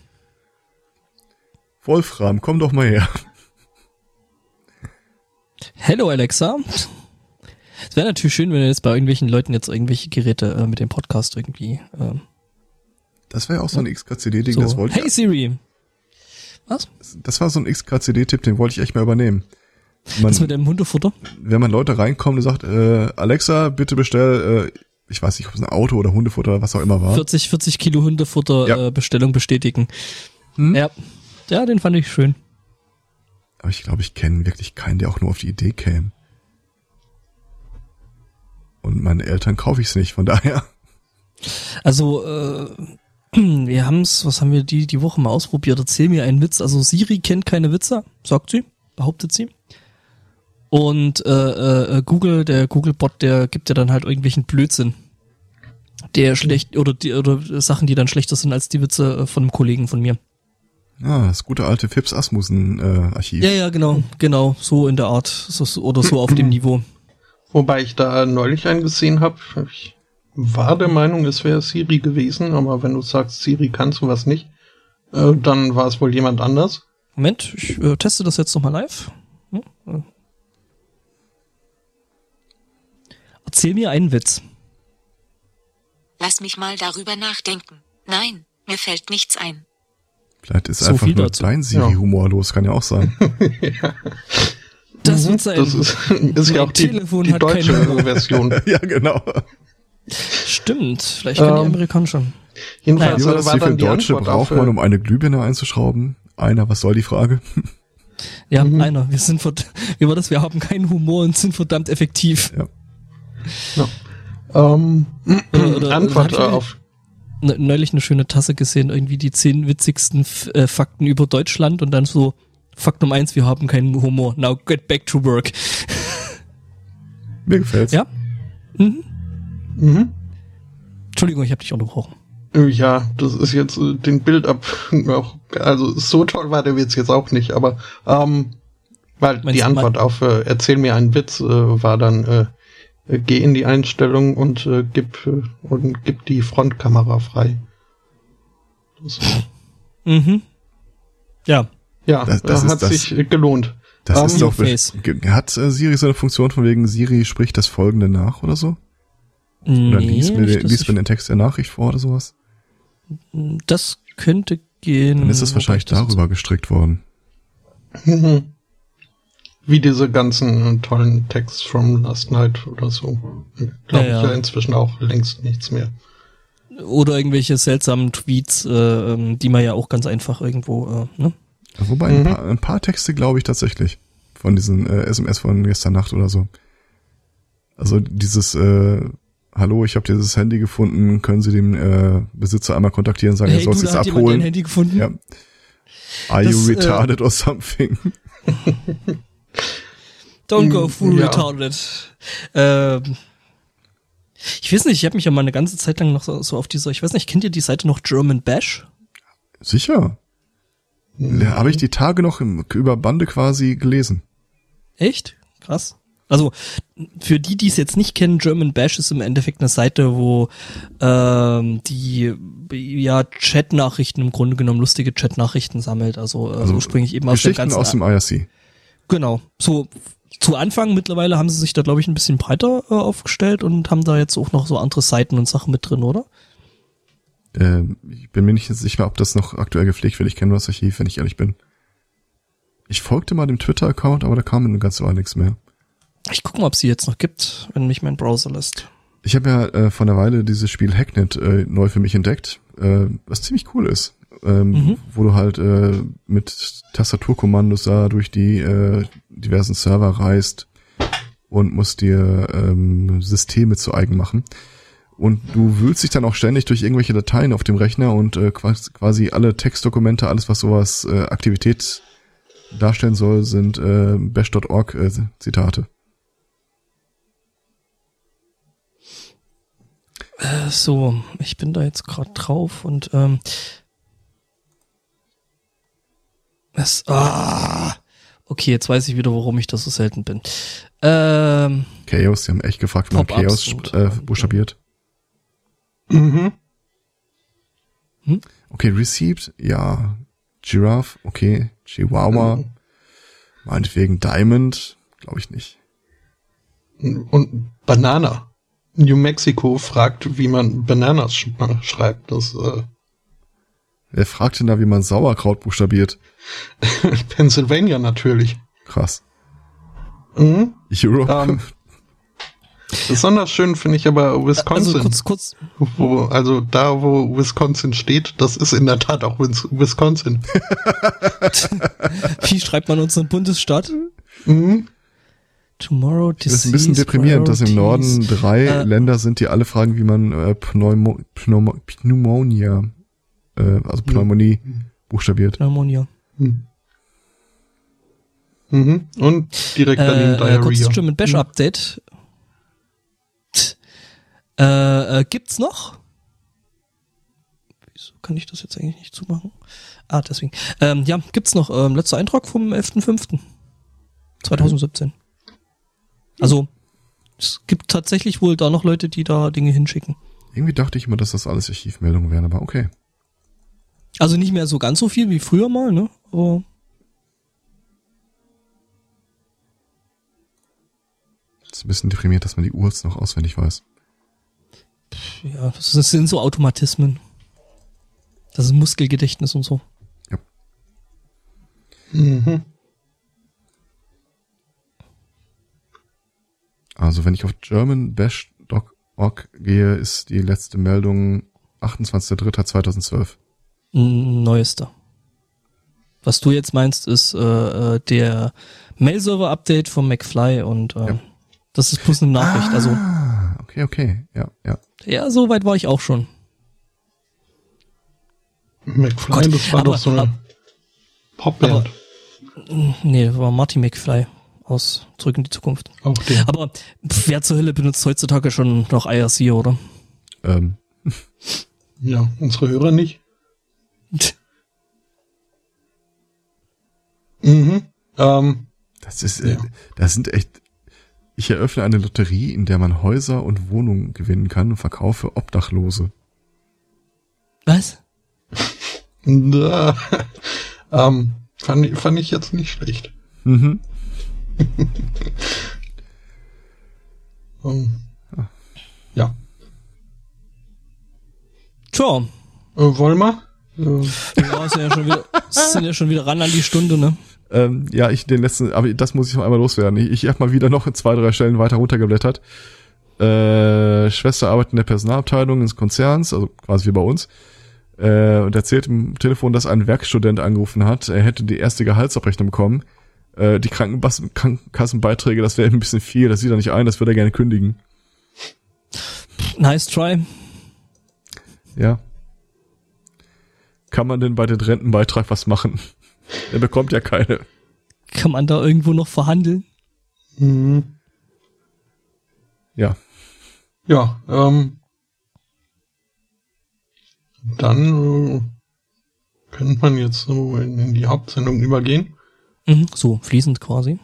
Wolfram, komm doch mal her. Hello Alexa. Es wäre natürlich schön, wenn jetzt bei irgendwelchen Leuten jetzt irgendwelche Geräte äh, mit dem Podcast irgendwie. Äh, das wäre auch so ein XKCD-Ding, so. das wollte ich. Hey Siri. Was? Das war so ein XKCD-Tipp, den wollte ich echt mal übernehmen. Man, das mit dem Hundefutter? Wenn man Leute reinkommt und sagt, äh, Alexa, bitte bestell, äh, ich weiß nicht, ob es ein Auto oder Hundefutter oder was auch immer war. 40, 40 Kilo Hundefutter ja. äh, Bestellung bestätigen. Hm? Ja. Ja, den fand ich schön. Aber ich glaube, ich kenne wirklich keinen, der auch nur auf die Idee käme. Und meinen Eltern kaufe ich es nicht, von daher. Also, äh, [CLEARS THROAT] wir haben's, was haben wir die, die Woche mal ausprobiert? Erzähl mir einen Witz. Also Siri kennt keine Witze, sagt sie, behauptet sie. Und äh, äh, Google, der Google-Bot, der gibt ja dann halt irgendwelchen Blödsinn. Der schlecht, oder die, oder Sachen, die dann schlechter sind als die Witze äh, von einem Kollegen von mir. Ah, das gute alte Fips Asmussen äh, Archiv. Ja, ja, genau, genau, so in der Art, so, oder so auf dem [CLEARS THROAT] Niveau. Wobei ich da neulich einen gesehen habe. Ich war der Meinung, es wäre Siri gewesen, aber wenn du sagst, Siri kannst du was nicht, äh, dann war es wohl jemand anders. Moment, ich äh, teste das jetzt nochmal live. Hm? Erzähl mir einen Witz. Lass mich mal darüber nachdenken. Nein, mir fällt nichts ein. Vielleicht ist so einfach nur dazu. dein Siri-Humor ja. los, kann ja auch sein. [LAUGHS] [LAUGHS] ja. Das mhm, wird sein. Das ist, [LAUGHS] ist ja auch die, die deutsche Version. [LAUGHS] ja, genau. Stimmt, vielleicht kann ähm, die amerikanische. Jedenfalls naja, war wie viele Deutsche braucht man, um eine Glühbirne einzuschrauben? Einer, was soll die Frage? Ja, mhm. einer. Wir sind, wie war das? Wir haben keinen Humor und sind verdammt effektiv. Ja. ja. Ähm, [CLEARS THROAT] oder, oder, Antwort oder auf ne, neulich eine schöne Tasse gesehen, irgendwie die zehn witzigsten äh, Fakten über Deutschland und dann so Fakt Nummer eins, wir haben keinen Humor. Now get back to work. Mir gefällt's. Ja? Mhm. Mhm. Entschuldigung, ich habe dich unterbrochen. Ja, das ist jetzt äh, den Bild ab. [LAUGHS] Auch, also so toll war der Witz jetzt auch nicht, aber ähm, weil Meinst die Antwort auf äh, Erzähl mir einen Witz äh, war dann äh, äh, geh in die Einstellung und äh, gib äh, und gib die Frontkamera frei. Das, Mhm. Ja. Ja, Das- das ist hat das- sich gelohnt. Das Ähm, ist doch, hat äh, Siri so eine Funktion von wegen Siri spricht das folgende nach oder so? Oder liest mir, nicht, liest mir den Text der Nachricht vor oder sowas? das könnte gehen. Dann ist das wobei wahrscheinlich ich das- darüber gestrickt worden. [LAUGHS] Wie diese ganzen tollen Texts from Last Night oder so. Glaube Ja, ich ja. ja inzwischen auch längst nichts mehr. Oder irgendwelche seltsamen Tweets, äh, ähm, die man ja auch ganz einfach irgendwo, äh, ne? Wobei ein, paar, ein paar Texte glaube ich tatsächlich. Von diesen äh, SMS von gestern Nacht oder so. Also dieses äh, Hallo, ich habe dieses Handy gefunden, können Sie den äh, Besitzer einmal kontaktieren, sagen, er Hey, soll du, es jetzt hat jemand dein abholen. Handy gefunden. Ja. Are Das, you äh, retarded or something? [LAUGHS] Don't go full Ja. retarded. Ähm, ich weiß nicht, ich habe mich ja mal eine ganze Zeit lang noch so, so auf dieser, ich weiß nicht, kennt ihr die Seite noch German Bash? Sicher. Ja, habe ich die Tage noch im, über Bande quasi gelesen. Echt? Krass. Also für die, die es jetzt nicht kennen, German Bash ist im Endeffekt eine Seite, wo ähm, die ja Chat-Nachrichten im Grunde genommen lustige Chat-Nachrichten sammelt. Also, äh, Also ursprünglich eben aus dem ganzen aus dem IRC. Genau. So zu Anfang mittlerweile haben sie sich da glaube ich ein bisschen breiter äh, aufgestellt und haben da jetzt auch noch so andere Seiten und Sachen mit drin, oder? Ähm, ich bin mir nicht sicher, ob das noch aktuell gepflegt wird. Ich kenne nur das Archiv, wenn ich ehrlich bin. Ich folgte mal dem Twitter-Account, aber da kam eine ganze Weile nichts mehr. Ich gucke mal, ob sie jetzt noch gibt, wenn mich mein Browser lässt. Ich habe ja äh, vor einer Weile dieses Spiel Hacknet äh, neu für mich entdeckt, äh, was ziemlich cool ist. Ähm, Mhm. Wo du halt äh, mit Tastaturkommandos da durch die äh, diversen Server reist und musst dir ähm, Systeme zu eigen machen. Und du wühlst dich dann auch ständig durch irgendwelche Dateien auf dem Rechner und äh, quasi, alle Textdokumente, alles was sowas äh, Aktivität darstellen soll, sind äh, bash.org äh, Zitate. Äh, so, ich bin da jetzt gerade drauf und ähm, es, ah, okay, jetzt weiß ich wieder, warum ich das so selten bin. Ähm, Chaos, die haben echt gefragt, wie man Chaos äh, buchstabiert. Mhm. Okay, Received, ja. Giraffe, okay. Chihuahua, meinetwegen Diamond, glaube ich nicht. Und Banana. New Mexico fragt, wie man Bananas sch schreibt. Das äh, Wer fragt denn da, wie man Sauerkraut buchstabiert? [LAUGHS] Pennsylvania natürlich. Krass. Mhm. Europe, Ähm, Besonders schön finde ich aber Wisconsin. also kurz, kurz, wo, also da, wo Wisconsin steht, das ist in der Tat auch Wis- Wisconsin. [LAUGHS] wie schreibt man unseren Bundesstaat? Mhm. Tomorrow das ist ein bisschen Disease deprimierend, dass im. Norden drei Äh, Länder sind, die alle fragen, wie man äh, Pneumo, Pneumo, Pneumonia, äh, also Pneumonie buchstabiert. Pneumonia. Mhm. Mhm. Und direkt daneben Äh, äh, kurzes Diarrhea. German Bash Update. Äh, äh, gibt's noch? Wieso kann ich das jetzt eigentlich nicht zumachen? Ah, deswegen. Ähm, ja, gibt's noch. Ähm, letzter Eintrag vom 11.05.2017. Also, es gibt tatsächlich wohl da noch Leute, die da Dinge hinschicken. Irgendwie dachte ich immer, dass das alles Archivmeldungen wären, aber okay. Also nicht mehr so ganz so viel wie früher mal, ne? Aber ist ein bisschen deprimiert, dass man die Uhr jetzt noch auswendig weiß. Ja, das sind so Automatismen. Das ist Muskelgedächtnis und so. Mhm. Also wenn ich auf germanbash.org gehe, ist die letzte Meldung 28.03.2012. N- Neuester. Was du jetzt meinst, ist äh, äh, der Mail-Server-Update vom McFly und äh, Ja. das ist plus eine Nachricht. Also Ah, okay, okay, ja, ja. ja, so weit war ich auch schon. McFly, Gott, das war aber- doch so eine Popband. Nee, das war Marty McFly aus Zurück in die Zukunft. Auch den. Aber pf, wer zur Hölle benutzt heutzutage schon noch IRC, oder? Ähm, Ja, unsere Hörer nicht. [LAUGHS] Mhm. Ähm, Das ist, äh, Ja. das sind echt. Ich eröffne eine Lotterie, in der man Häuser und Wohnungen gewinnen kann und verkaufe Obdachlose. Was? da, [LAUGHS] ähm, fand, ich- fand ich jetzt nicht schlecht. Mhm. [LAUGHS] Ähm, ja. Tja, Äh, wollen wir? Äh, ja, sind ja schon wieder, sind ja schon wieder ran an die Stunde, ne? Ähm, ja, ich den letzten, aber das muss ich noch einmal loswerden. Ich, ich habe mal wieder noch zwei, drei Stellen weiter runtergeblättert. Äh, Schwester arbeitet in der Personalabteilung des Konzerns, also quasi wie bei uns, äh, und erzählt im Telefon, dass ein Werkstudent angerufen hat, er hätte die erste Gehaltsabrechnung bekommen. Äh, die Krankenbas Krankenkassenbeiträge, das wäre ein bisschen viel, das sieht er nicht ein, das würde er gerne kündigen. Nice try. Ja. Kann man denn bei den Rentenbeitrag was machen? Er bekommt ja keine. Kann man da irgendwo noch verhandeln? mhm. Ja. Ja, ähm, dann äh, könnte man jetzt so in, in die Hauptsendung übergehen. Mhm, so, fließend quasi.